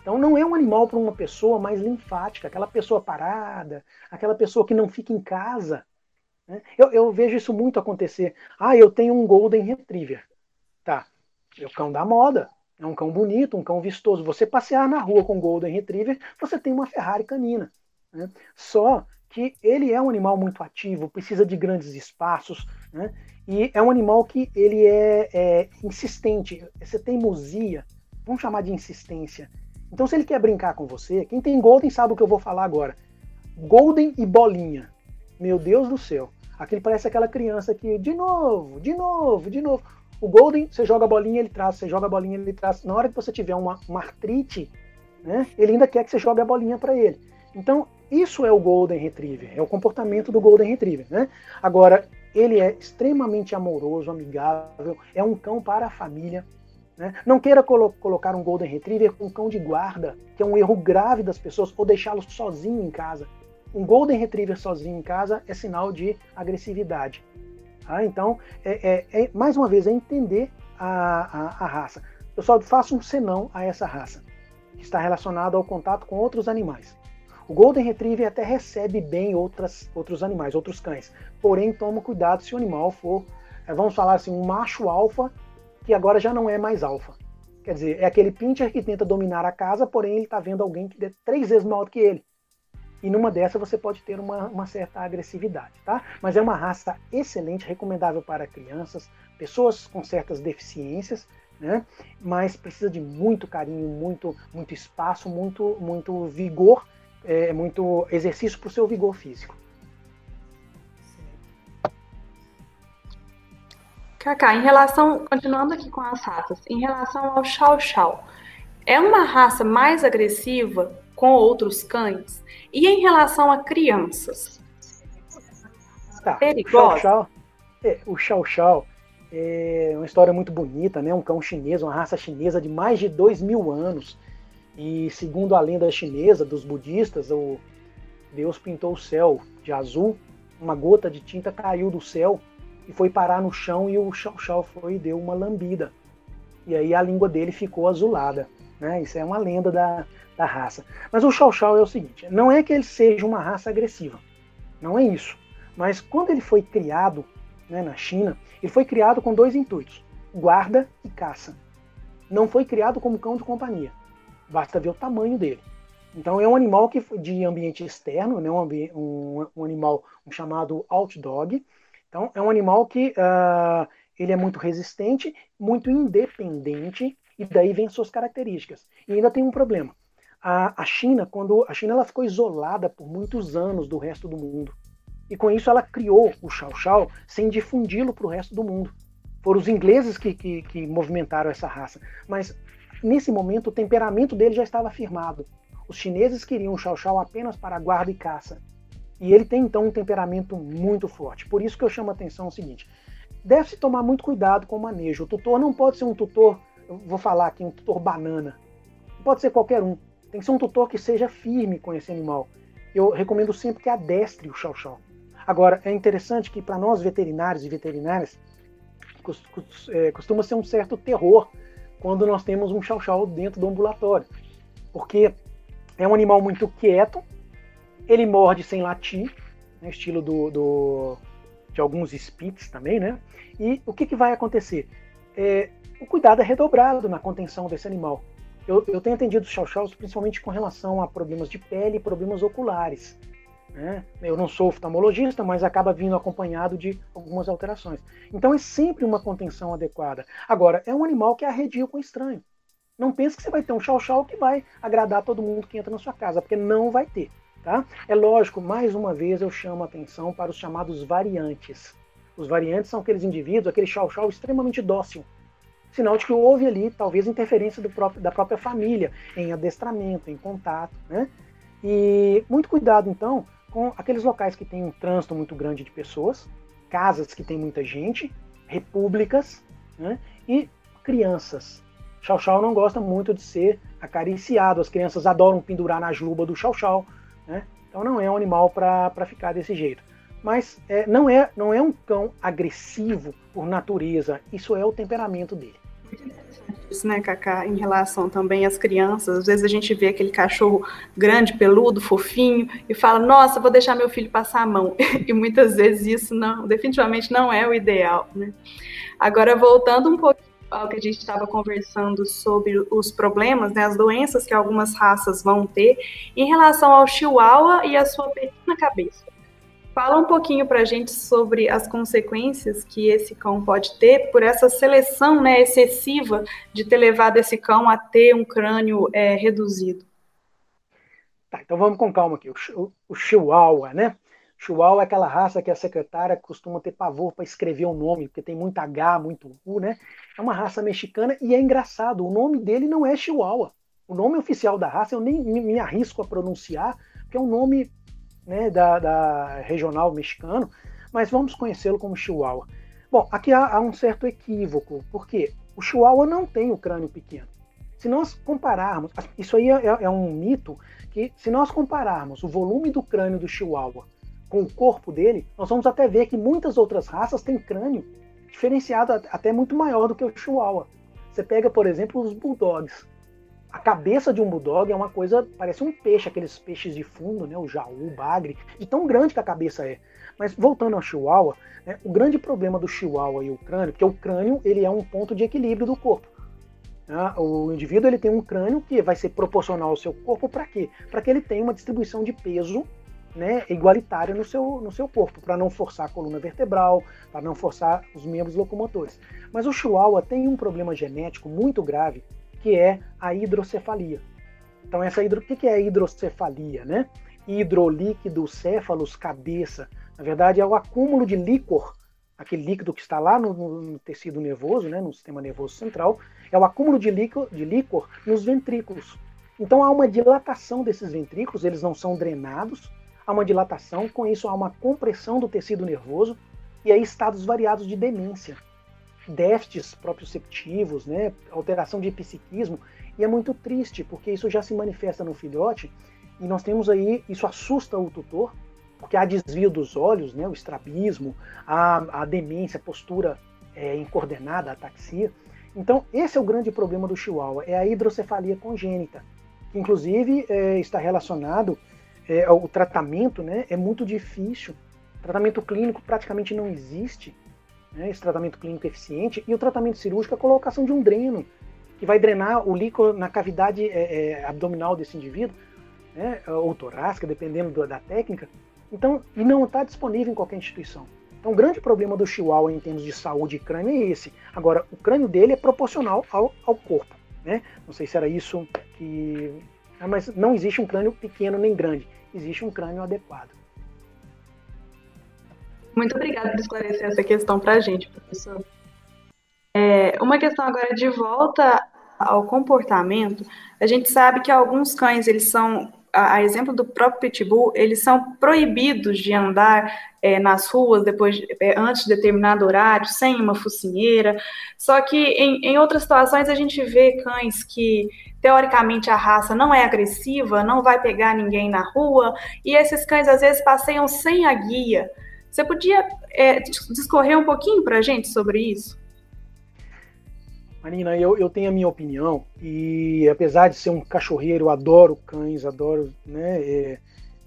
Então, não é um animal para uma pessoa mais linfática, aquela pessoa parada, aquela pessoa que não fica em casa. Né? Eu, eu, vejo isso muito acontecer. Ah, eu tenho um Golden Retriever. Tá, é o cão da moda. É um cão bonito, um cão vistoso. Você passear na rua com Golden Retriever, você tem uma Ferrari canina. Né? Só que ele é um animal muito ativo, precisa de grandes espaços, né? e é um animal que ele é, é insistente, essa teimosia, vamos chamar de insistência. Então, se ele quer brincar com você, quem tem Golden sabe o que eu vou falar agora. Golden e bolinha. Meu Deus do céu. Aquele parece aquela criança que, de novo, de novo, de novo. O Golden, você joga a bolinha, ele traz, você joga a bolinha, ele traz. Na hora que você tiver uma, uma artrite, né, ele ainda quer que você jogue a bolinha para ele. Então, isso é o Golden Retriever, é o comportamento do Golden Retriever. Né? Agora, ele é extremamente amoroso, amigável, é um cão para a família. Né? Não queira colo colocar um Golden Retriever com um cão de guarda, que é um erro grave das pessoas, ou deixá-lo sozinho em casa. Um Golden Retriever sozinho em casa é sinal de agressividade. Tá? Então, é, é, é, mais uma vez, é entender a, a, a raça. Eu só faço um senão a essa raça, que está relacionado ao contato com outros animais. O Golden Retriever até recebe bem outras, outros animais, outros cães. Porém, toma cuidado se o animal for, é, vamos falar assim, um macho alfa que agora já não é mais alfa. Quer dizer, é aquele pincher que tenta dominar a casa, porém ele está vendo alguém que é três vezes maior do que ele. E numa dessa você pode ter uma, uma, certa agressividade, tá? Mas é uma raça excelente, recomendável para crianças, pessoas com certas deficiências, né? Mas precisa de muito carinho, muito, muito espaço, muito, muito vigor é, muito exercício para o seu vigor físico. Kaká, em relação, continuando aqui com as raças, em relação ao Chow Chow, é uma raça mais agressiva com outros cães? E em relação a crianças? Tá, perigosa? O é, o Chow Chow é uma história muito bonita, né? Um cão chinês, uma raça chinesa de mais de dois mil anos. E segundo a lenda chinesa dos budistas, o Deus pintou o céu de azul, uma gota de tinta caiu do céu e foi parar no chão e o Xiao Xiao foi e deu uma lambida. E aí a língua dele ficou azulada. Né? Isso é uma lenda da, da raça. Mas o Xiao Xiao é o seguinte: não é que ele seja uma raça agressiva, não é isso. Mas quando ele foi criado né, na China, ele foi criado com dois intuitos: guarda e caça. não foi criado como cão de companhia. Basta ver o tamanho dele. Então é um animal que de ambiente externo, né? um, um, um animal um chamado outdog. Então é um animal que uh, ele é muito resistente, muito independente e daí vem suas características. E ainda tem um problema. A, a China, quando a China ela ficou isolada por muitos anos do resto do mundo. E com isso ela criou o Chow Chow sem difundi-lo para o resto do mundo. Foram os ingleses que, que, que movimentaram essa raça. Mas nesse momento o temperamento dele já estava firmado. Os chineses queriam o Chow Chow apenas para guarda e caça. E ele tem então um temperamento muito forte. Por isso que eu chamo a atenção o seguinte: deve-se tomar muito cuidado com o manejo. O tutor não pode ser um tutor, vou falar aqui, um tutor banana. Pode ser qualquer um. Tem que ser um tutor que seja firme com esse animal. Eu recomendo sempre que adestre o Chow Chow. Agora, é interessante que para nós veterinários e veterinárias, é, costuma ser um certo terror quando nós temos um chau-chau dentro do ambulatório. Porque é um animal muito quieto, ele morde sem latir, né, estilo do, do, de alguns spits também, né? E o que, que vai acontecer? É, o cuidado é redobrado na contenção desse animal. Eu, eu tenho atendido chau-chaus principalmente com relação a problemas de pele e problemas oculares. Né? Eu não sou oftalmologista, mas acaba vindo acompanhado de algumas alterações. Então é sempre uma contenção adequada. Agora, é um animal que arredia com estranho. Não pense que você vai ter um chau-chau que vai agradar todo mundo que entra na sua casa, porque não vai ter. Tá? É lógico, mais uma vez eu chamo a atenção para os chamados variantes. Os variantes são aqueles indivíduos, aquele chau-chau extremamente dócil. Sinal de que houve ali, talvez, interferência próprio, da própria família em adestramento, em contato. Né? E muito cuidado, então, com aqueles locais que têm um trânsito muito grande de pessoas, casas que tem muita gente, repúblicas né, e crianças. Chau Chau não gosta muito de ser acariciado, as crianças adoram pendurar na juba do Chau Chau, né? então não é um animal para ficar desse jeito. Mas é, não, é, não é um cão agressivo por natureza, isso é o temperamento dele isso, né, Cacá, em relação também às crianças. Às vezes a gente vê aquele cachorro grande, peludo, fofinho, e fala, nossa, vou deixar meu filho passar a mão. [laughs] E muitas vezes isso não, definitivamente não é o ideal. Né? Agora, voltando um pouco ao que a gente estava conversando sobre os problemas, né, as doenças que algumas raças vão ter, em relação ao chihuahua e a sua pequena cabeça. Fala um pouquinho para a gente sobre as consequências que esse cão pode ter por essa seleção né, excessiva de ter levado esse cão a ter um crânio é, reduzido. Tá, então vamos com calma aqui. O, o Chihuahua, né? Chihuahua é aquela raça que a secretária costuma ter pavor para escrever o nome, porque tem muito H, muito U, né? É uma raça mexicana e é engraçado, o nome dele não é Chihuahua. O nome oficial da raça eu nem me arrisco a pronunciar, porque é um nome né, da, da regional mexicano, mas vamos conhecê-lo como Chihuahua. Bom, aqui há, há um certo equívoco, porque o Chihuahua não tem o crânio pequeno. Se nós compararmos, isso aí é, é, um mito que se nós compararmos o volume do crânio do Chihuahua com o corpo dele, nós vamos até ver que muitas outras raças têm crânio diferenciado até muito maior do que o Chihuahua. Você pega, por exemplo, os Bulldogs a cabeça de um bulldog é uma coisa, parece um peixe, aqueles peixes de fundo, né, o jaú, o bagre, de tão grande que a cabeça é. Mas voltando ao chihuahua, né, o grande problema do chihuahua e o crânio, porque o crânio ele é um ponto de equilíbrio do corpo. Né? O indivíduo ele tem um crânio que vai ser proporcional ao seu corpo para quê? Para que ele tenha uma distribuição de peso né, igualitária no seu, no seu corpo, para não forçar a coluna vertebral, para não forçar os membros locomotores. Mas o chihuahua tem um problema genético muito grave que é a hidrocefalia. Então, essa hidro... o que é a hidrocefalia? Né? Hidrolíquido, céfalos, cabeça. Na verdade, é o acúmulo de líquor, aquele líquido que está lá no, no tecido nervoso, né, no sistema nervoso central, é o acúmulo de líquor, de líquor nos ventrículos. Então, há uma dilatação desses ventrículos, eles não são drenados, há uma dilatação, com isso há uma compressão do tecido nervoso e aí estados variados de demência déficits proprioceptivos, né, alteração de psiquismo, e é muito triste, porque isso já se manifesta no filhote, e nós temos aí, isso assusta o tutor, porque há desvio dos olhos, né, o estrabismo, a, a demência, a postura é, incoordenada, a ataxia. Então, esse é o grande problema do chihuahua, é a hidrocefalia congênita, que inclusive é, está relacionado é, ao tratamento, né, é muito difícil, tratamento clínico praticamente não existe, né, esse tratamento clínico eficiente, e o tratamento cirúrgico a colocação de um dreno que vai drenar o líquido na cavidade é, é, abdominal desse indivíduo, né, ou torácica, dependendo do, da técnica. Então, e não está disponível em qualquer instituição. Então, o grande problema do Chihuahua em termos de saúde e crânio é esse. Agora, o crânio dele é proporcional ao, ao corpo. Né? Não sei se era isso que. Ah, mas não existe um crânio pequeno nem grande. Existe um crânio adequado. Muito obrigada por esclarecer essa questão para a gente, professor. É, uma questão agora de volta ao comportamento. A gente sabe que alguns cães eles são a, a, exemplo do próprio pitbull, eles são proibidos de andar é, nas ruas depois, é, antes de determinado horário, sem uma focinheira. Só que em, em outras situações a gente vê cães que teoricamente a raça não é agressiva, não vai pegar ninguém na rua, e esses cães às vezes passeiam sem a guia. Você podia é, discorrer um pouquinho para a gente sobre isso? Marina, eu, eu tenho a minha opinião e apesar de ser um cachorreiro, adoro cães, adoro, né? É,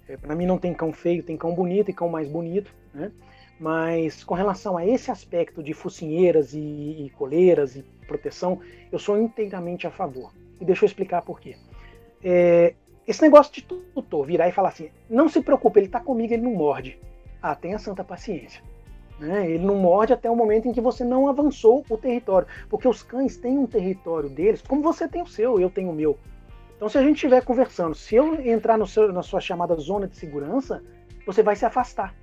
é, para mim não tem cão feio, tem cão bonito e cão mais bonito, né? Mas com relação a esse aspecto de focinheiras e, e coleiras e proteção, eu sou inteiramente a favor. E deixa eu explicar por quê. É, esse negócio de tutor virar e falar assim, não se preocupe, ele está comigo, ele não morde. Ah, tenha santa paciência. Né? Ele não morde até o momento em que você não avançou o território. Porque os cães têm um território deles, como você tem o seu, eu tenho o meu. Então, se a gente estiver conversando, se eu entrar no seu, na sua chamada zona de segurança, você vai se afastar.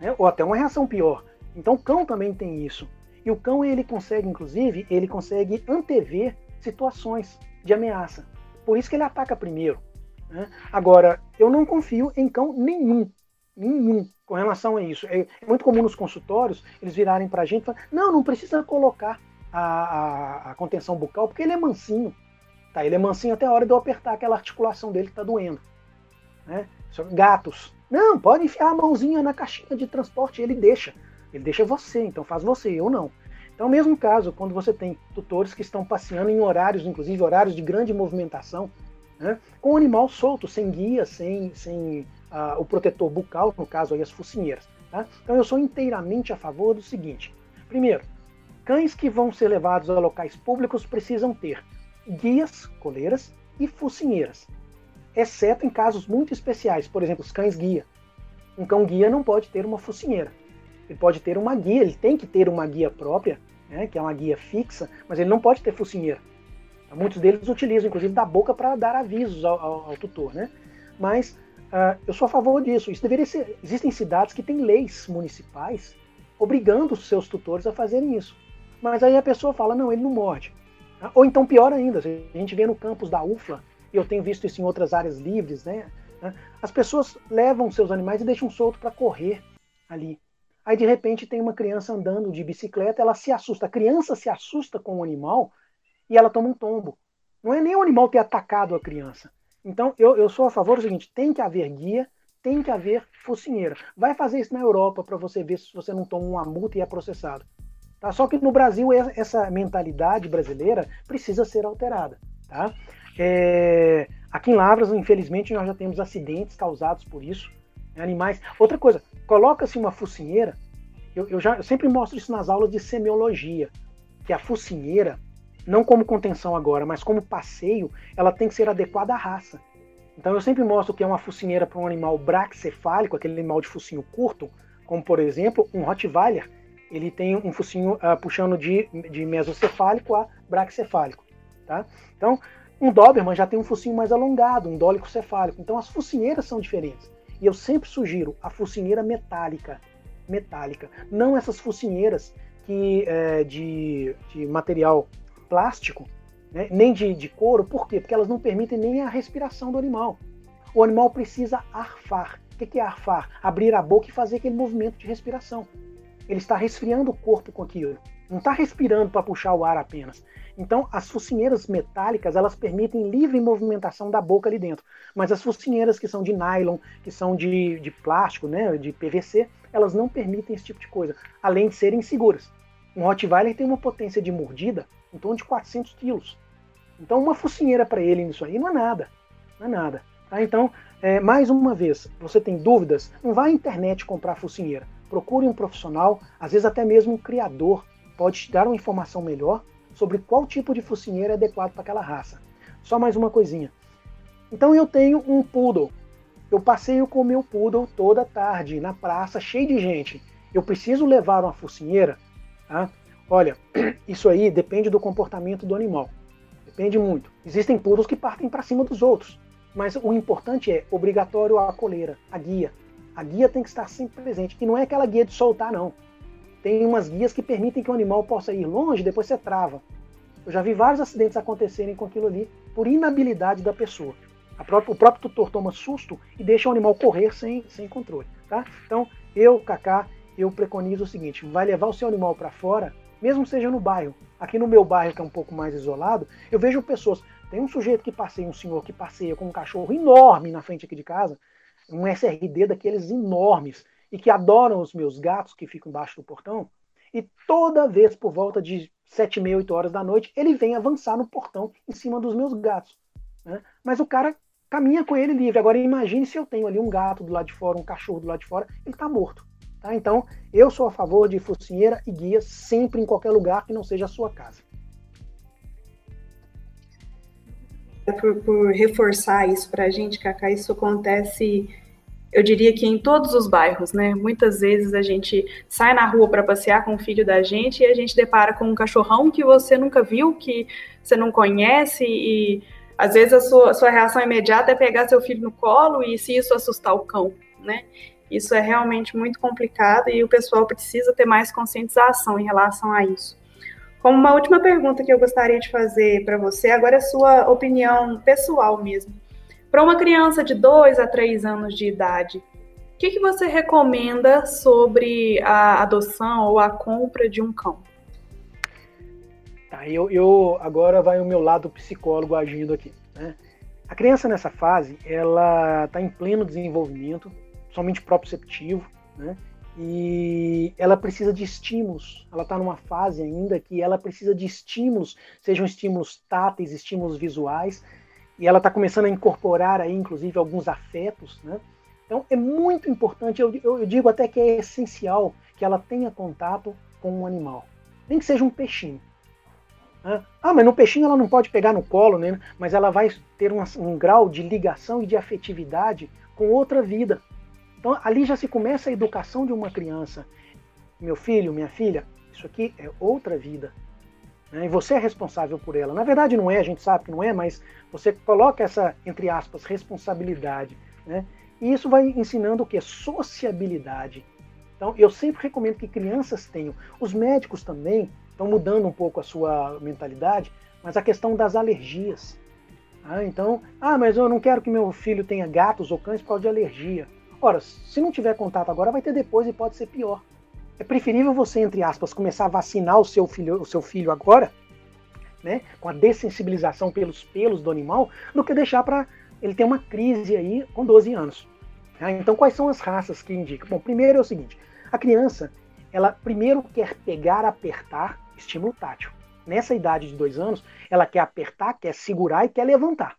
Né? Ou até uma reação pior. Então, o cão também tem isso. E o cão, ele consegue, inclusive, ele consegue antever situações de ameaça. Por isso que ele ataca primeiro. Né? Agora, eu não confio em cão nenhum nenhum com relação a isso. É, é muito comum nos consultórios eles virarem para a gente e não, não precisa colocar a, a, a, contenção bucal porque ele é mansinho. Tá, ele é mansinho até a hora de eu apertar aquela articulação dele que está doendo. Né? Gatos. Não, pode enfiar a mãozinha na caixinha de transporte, ele deixa. Ele deixa você, então faz você, eu não. Então, mesmo caso, quando você tem tutores que estão passeando em horários, inclusive horários de grande movimentação, né, com o animal solto, sem guia, sem, sem o protetor bucal, no caso aí as focinheiras. Tá? Então eu sou inteiramente a favor do seguinte: primeiro, cães que vão ser levados a locais públicos precisam ter guias, coleiras e focinheiras, exceto em casos muito especiais, por exemplo, os cães guia. Um cão guia não pode ter uma focinheira. Ele pode ter uma guia, ele tem que ter uma guia própria, né, que é uma guia fixa, mas ele não pode ter focinheira. Muitos deles utilizam, inclusive, da boca para dar avisos ao, ao, ao tutor, né? Mas Uh, eu sou a favor disso. Isso deveria ser. Existem cidades que têm leis municipais obrigando os seus tutores a fazerem isso. Mas aí a pessoa fala, não, ele não morde. Uh, ou então, pior ainda, a gente vê no campus da UFLA, e eu tenho visto isso em outras áreas livres, né? Uh, as pessoas levam seus animais e deixam solto para correr ali. Aí de repente tem uma criança andando de bicicleta, ela se assusta. A criança se assusta com o animal e ela toma um tombo. Não é nem o animal ter atacado a criança então, eu, eu sou a favor do seguinte: tem que haver guia, tem que haver focinheira. Vai fazer isso na Europa para você ver se você não toma uma multa e é processado. Tá? Só que no Brasil, essa mentalidade brasileira precisa ser alterada. Tá? É, aqui em Lavras, infelizmente, nós já temos acidentes causados por isso. Né? Animais. Outra coisa, coloca-se uma focinheira. Eu, eu, já, eu sempre mostro isso nas aulas de semiologia, que a focinheira não como contenção agora, mas como passeio, ela tem que ser adequada à raça. Então eu sempre mostro que é uma focinheira para um animal braxcefálico, aquele animal de focinho curto, como por exemplo um Rottweiler, ele tem um focinho uh, puxando de, de mesocefálico a braxcefálico. Tá? Então, um Doberman já tem um focinho mais alongado, um dólico cefálico. Então as focinheiras são diferentes. E eu sempre sugiro a focinheira metálica. Metálica. Não essas focinheiras que, é, de, de material plástico, né, nem de, de couro, por quê? Porque elas não permitem nem a respiração do animal. O animal precisa arfar. O que é arfar? Abrir a boca e fazer aquele movimento de respiração. Ele está resfriando o corpo com aquilo. Não está respirando para puxar o ar apenas. Então, as focinheiras metálicas, elas permitem livre movimentação da boca ali dentro. Mas as focinheiras que são de nylon, que são de, de plástico, né, de PVC, elas não permitem esse tipo de coisa, além de serem seguras. Um Rottweiler tem uma potência de mordida em torno de 400 quilos. Então, uma focinheira para ele nisso aí não é nada. Não é nada. Tá? Então, é, mais uma vez, você tem dúvidas? Não vá à internet comprar focinheira. Procure um profissional, às vezes até mesmo um criador, pode te dar uma informação melhor sobre qual tipo de focinheiro é adequado para aquela raça. Só mais uma coisinha. Então eu tenho um poodle. Eu passeio com o meu poodle toda tarde na praça, cheio de gente. Eu preciso levar uma focinheira? Tá? Olha, [clears throat] isso aí depende do comportamento do animal. Depende muito. Existem poodles que partem para cima dos outros. Mas o importante é obrigatório a coleira, a guia. A guia tem que estar sempre presente. E não é aquela guia de soltar, não. Tem umas guias que permitem que o animal possa ir longe, depois você trava. Eu já vi vários acidentes acontecerem com aquilo ali por inabilidade da pessoa. Própria, o próprio tutor toma susto e deixa o animal correr sem, sem controle. Tá? Então, eu, Kaká, eu preconizo o seguinte: vai levar o seu animal para fora, mesmo seja no bairro. Aqui no meu bairro, que é um pouco mais isolado, eu vejo pessoas. Tem um sujeito que passeia, um senhor que passeia com um cachorro enorme na frente aqui de casa, um SRD daqueles enormes, e que adoram os meus gatos que ficam embaixo do portão. E toda vez por volta de sete, meia, oito horas da noite, ele vem avançar no portão em cima dos meus gatos. Né? Mas o cara caminha com ele livre. Agora imagine se eu tenho ali um gato do lado de fora, um cachorro do lado de fora, ele está morto. Tá? Então, eu sou a favor de focinheira e guia sempre em qualquer lugar que não seja a sua casa. Por, por reforçar isso para a gente, Cacá, isso acontece eu diria que em todos os bairros, né? Muitas vezes a gente sai na rua para passear com o filho da gente e a gente depara com um cachorrão que você nunca viu, que você não conhece e às vezes a sua, a sua reação imediata é pegar seu filho no colo e se isso assustar o cão, né? Isso é realmente muito complicado e o pessoal precisa ter mais conscientização em relação a isso. Como uma última pergunta que eu gostaria de fazer para você, agora é sua opinião pessoal mesmo. Para uma criança de 2 a 3 anos de idade, o que, que você recomenda sobre a adoção ou a compra de um cão? Tá, eu, eu agora vai o meu lado psicólogo agindo aqui. Né? A criança nessa fase, ela está em pleno desenvolvimento, somente proprioceptivo, né? e ela precisa de estímulos. Ela está numa fase ainda que ela precisa de estímulos, sejam estímulos táteis, estímulos visuais, e ela está começando a incorporar aí, inclusive, alguns afetos, né? Então é muito importante, eu, eu, digo até que é essencial que ela tenha contato com um animal. Nem que seja um peixinho. Né? Ah, mas no peixinho ela não pode pegar no colo, né? Mas ela vai ter um, um grau de ligação e de afetividade com outra vida. Então ali já se começa a educação de uma criança. Meu filho, minha filha, isso aqui é outra vida. Né? E você é responsável por ela. Na verdade não é, a gente sabe que não é, mas você coloca essa, entre aspas, responsabilidade. Né? E isso vai ensinando o que? Sociabilidade. Então, eu sempre recomendo que crianças tenham. Os médicos também estão mudando um pouco a sua mentalidade, mas a questão das alergias. Ah, então, ah, mas eu não quero que meu filho tenha gatos ou cães por causa de alergia. Ora, se não tiver contato agora, vai ter depois e pode ser pior. É preferível você, entre aspas, começar a vacinar o seu filho, o seu filho agora, né, com a dessensibilização pelos pelos do animal, do que deixar para ele ter uma crise aí com 12 anos. Ah, então, quais são as raças que indicam? Bom, primeiro é o seguinte: a criança, ela primeiro quer pegar, apertar, estímulo tátil. Nessa idade de dois anos, ela quer apertar, quer segurar e quer levantar.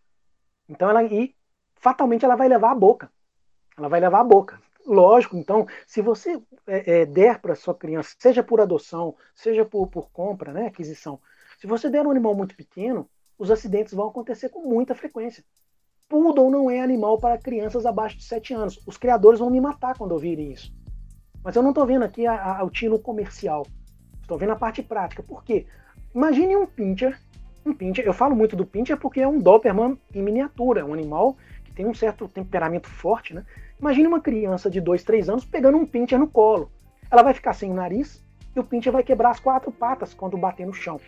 Então, ela e fatalmente ela vai levar a boca. Ela vai levar a boca. Lógico, então, se você é, é, der para sua criança, seja por adoção, seja por, por compra, né, aquisição, se você der um animal muito pequeno, os acidentes vão acontecer com muita frequência. Poodle não é animal para crianças abaixo de 7 anos. Os criadores vão me matar quando ouvirem isso. Mas eu não estou vendo aqui a, a, o tino comercial. Estou vendo a parte prática. Por quê? Imagine um pincher. Um pincher, eu falo muito do pincher porque é um Doberman em miniatura, é um animal que tem um certo temperamento forte, né? Imagine uma criança de 2, 3 anos pegando um pincher no colo. Ela vai ficar sem o nariz e o pincher vai quebrar as quatro patas quando bater no chão.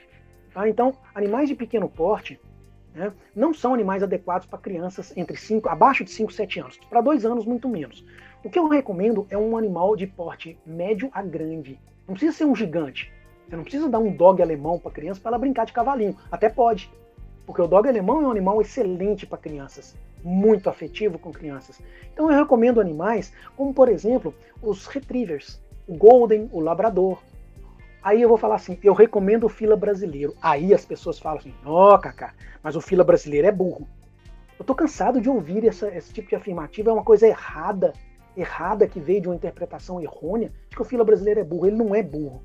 Tá? Então, animais de pequeno porte né, não são animais adequados para crianças entre 5, abaixo de 5, 7 anos. Para 2 anos, muito menos. O que eu recomendo é um animal de porte médio a grande. Não precisa ser um gigante. Você não precisa dar um dog alemão para criança para ela brincar de cavalinho. Até pode. Porque o dog alemão é um animal excelente para crianças muito afetivo com crianças. Então eu recomendo animais como, por exemplo, os retrievers, o golden, o labrador. Aí eu vou falar assim, eu recomendo o fila brasileiro. Aí as pessoas falam assim, ó, oh, Cacá, mas o fila brasileiro é burro. Eu tô cansado de ouvir essa, esse tipo de afirmativa, é uma coisa errada, errada que veio de uma interpretação errônea de que o fila brasileiro é burro. Ele não é burro.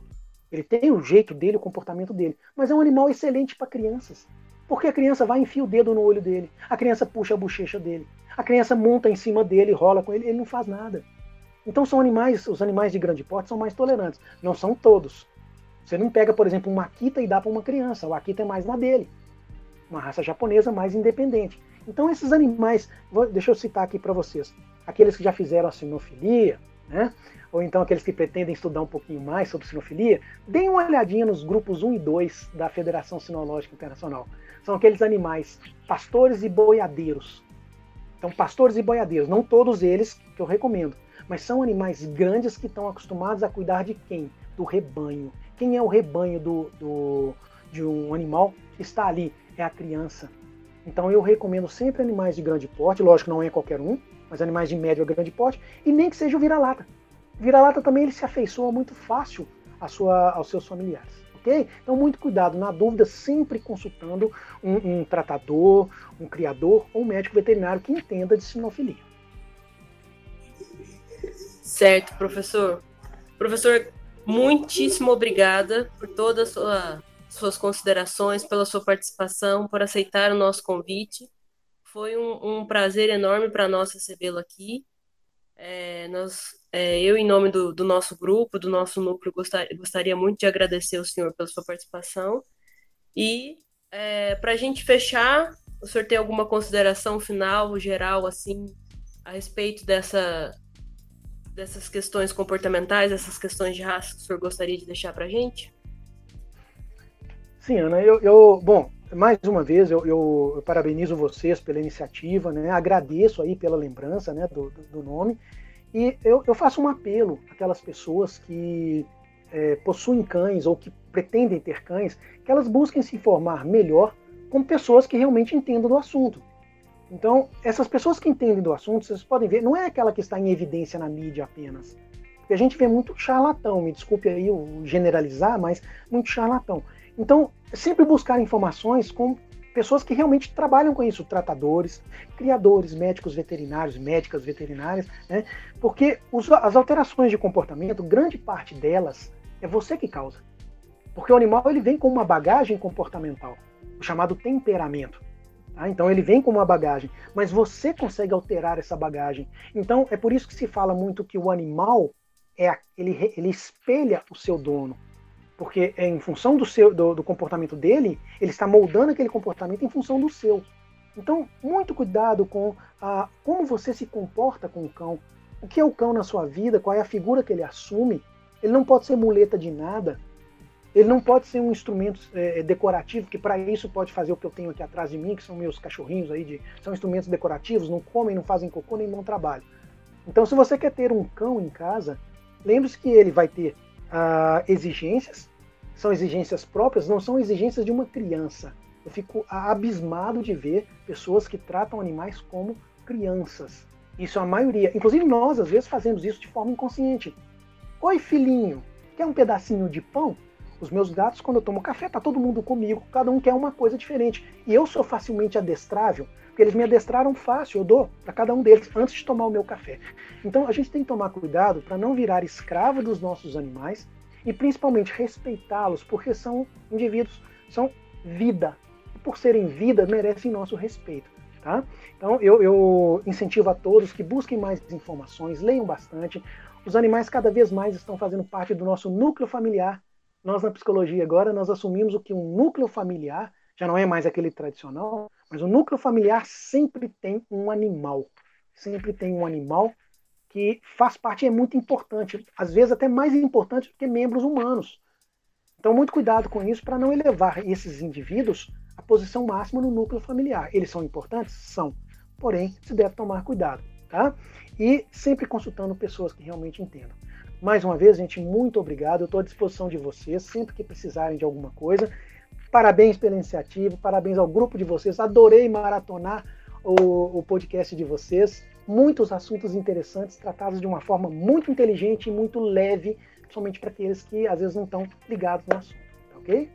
Ele tem o jeito dele, o comportamento dele, mas é um animal excelente para crianças. Porque a criança vai enfiar o dedo no olho dele, a criança puxa a bochecha dele, a criança monta em cima dele, rola com ele, ele não faz nada. Então são animais, os animais de grande porte são mais tolerantes. Não são todos. Você não pega, por exemplo, um Akita e dá para uma criança. O Akita é mais na dele. Uma raça japonesa mais independente. Então esses animais, vou, deixa eu citar aqui para vocês, aqueles que já fizeram a sinofilia, né? ou então aqueles que pretendem estudar um pouquinho mais sobre sinofilia, deem uma olhadinha nos grupos 1 e 2 da Federação Sinológica Internacional. São aqueles animais pastores e boiadeiros. Então, pastores e boiadeiros, não todos eles que eu recomendo, mas são animais grandes que estão acostumados a cuidar de quem? Do rebanho. Quem é o rebanho do, do, de um animal que está ali? É a criança. Então eu recomendo sempre animais de grande porte, lógico não é qualquer um, mas animais de médio a grande porte, e nem que seja o vira-lata. Vira-lata também ele se afeiçoa muito fácil sua, aos seus familiares. ok? Então, muito cuidado, na dúvida, sempre consultando um, um tratador, um criador ou um médico veterinário que entenda de sinofilia. Certo, professor. Professor, muitíssimo obrigada por todas as suas considerações, pela sua participação, por aceitar o nosso convite. Foi um, um prazer enorme para nós recebê-lo aqui. É, nós, é, eu, em nome do, do, nosso grupo, do nosso núcleo, gostar, gostaria muito de agradecer ao senhor pela sua participação. E é, para a gente fechar, o senhor tem alguma consideração final, geral, assim, a respeito dessa, dessas questões comportamentais, essas questões de raça que o senhor gostaria de deixar para a gente? Sim, Ana, eu, eu bom, mais uma vez eu, eu, parabenizo vocês pela iniciativa, né? Agradeço aí pela lembrança, né, do, do nome e eu, eu, faço um apelo àquelas pessoas que é, possuem cães ou que pretendem ter cães, que elas busquem se informar melhor com pessoas que realmente entendam do assunto. Então, essas pessoas que entendem do assunto, vocês podem ver, não é aquela que está em evidência na mídia apenas. Porque a gente vê muito charlatão, me desculpe aí o generalizar, mas muito charlatão. Então, sempre buscar informações com pessoas que realmente trabalham com isso, tratadores, criadores, médicos veterinários, médicas veterinárias, né? porque os, as alterações de comportamento, grande parte delas é você que causa. Porque o animal ele vem com uma bagagem comportamental, o chamado temperamento. Tá? Então ele vem com uma bagagem, mas você consegue alterar essa bagagem. Então é por isso que se fala muito que o animal é ele, ele espelha o seu dono porque é em função do seu do, do, comportamento dele, ele está moldando aquele comportamento em função do seu. Então, muito cuidado com a, como você se comporta com o cão. O que é o cão na sua vida? Qual é a figura que ele assume? Ele não pode ser muleta de nada. Ele não pode ser um instrumento é, decorativo, que para isso pode fazer o que eu tenho aqui atrás de mim, que são meus cachorrinhos aí, de, são instrumentos decorativos, não comem, não fazem cocô, nem não trabalham. Então, se você quer ter um cão em casa, lembre-se que ele vai ter ah, exigências, são exigências próprias, não são exigências de uma criança. Eu fico abismado de ver pessoas que tratam animais como crianças. Isso é a maioria. Inclusive nós, às vezes, fazemos isso de forma inconsciente. Oi, filhinho, quer um pedacinho de pão? Os meus gatos, quando eu tomo café, tá todo mundo comigo, cada um quer uma coisa diferente. E eu sou facilmente adestrável, porque eles me adestraram fácil, eu dou para cada um deles antes de tomar o meu café. Então a gente tem que tomar cuidado para não virar escravo dos nossos animais e principalmente respeitá-los, porque são indivíduos, são vida. E por serem vida, merecem nosso respeito. Tá? Então eu, eu incentivo a todos que busquem mais informações, leiam bastante. Os animais cada vez mais estão fazendo parte do nosso núcleo familiar. Nós na psicologia agora nós assumimos o que um núcleo familiar já não é mais aquele tradicional, mas o núcleo familiar sempre tem um animal, sempre tem um animal que faz parte é muito importante, às vezes até mais importante do que membros humanos. Então, muito cuidado com isso para não elevar esses indivíduos à posição máxima no núcleo familiar. Eles são importantes? São. Porém, se deve tomar cuidado, tá? E sempre consultando pessoas que realmente entendam. Mais uma vez, gente, muito obrigado. Eu estou à disposição de vocês sempre que precisarem de alguma coisa. Parabéns pela iniciativa, parabéns ao grupo de vocês. Adorei maratonar o, o podcast de vocês muitos assuntos interessantes tratados de uma forma muito inteligente e muito leve, somente para aqueles que às vezes não estão ligados no assunto, ok?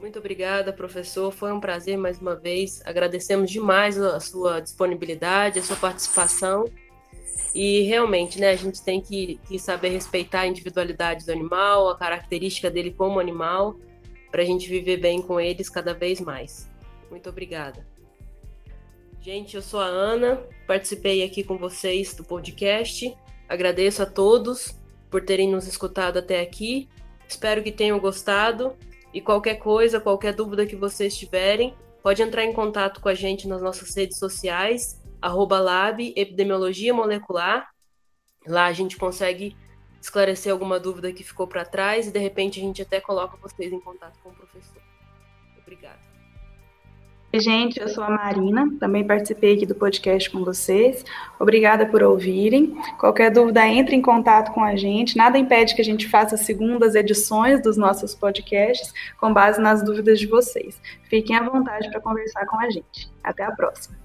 Muito obrigada, professor. Foi um prazer mais uma vez. Agradecemos demais a sua disponibilidade, a sua participação. E realmente, né, a gente tem que, que saber respeitar a individualidade do animal, a característica dele como animal, para a gente viver bem com eles cada vez mais. Muito obrigada. Gente, eu sou a Ana, participei aqui com vocês do podcast. Agradeço a todos por terem nos escutado até aqui. Espero que tenham gostado. E qualquer coisa, qualquer dúvida que vocês tiverem, pode entrar em contato com a gente nas nossas redes sociais, arroba lab epidemiologia molecular. Lá a gente consegue esclarecer alguma dúvida que ficou para trás e de repente a gente até coloca vocês em contato com o professor. Obrigada. Gente, eu sou a Marina, também participei aqui do podcast com vocês. Obrigada por ouvirem. Qualquer dúvida, entre em contato com a gente. Nada impede que a gente faça segundas edições dos nossos podcasts com base nas dúvidas de vocês. Fiquem à vontade para conversar com a gente. Até a próxima.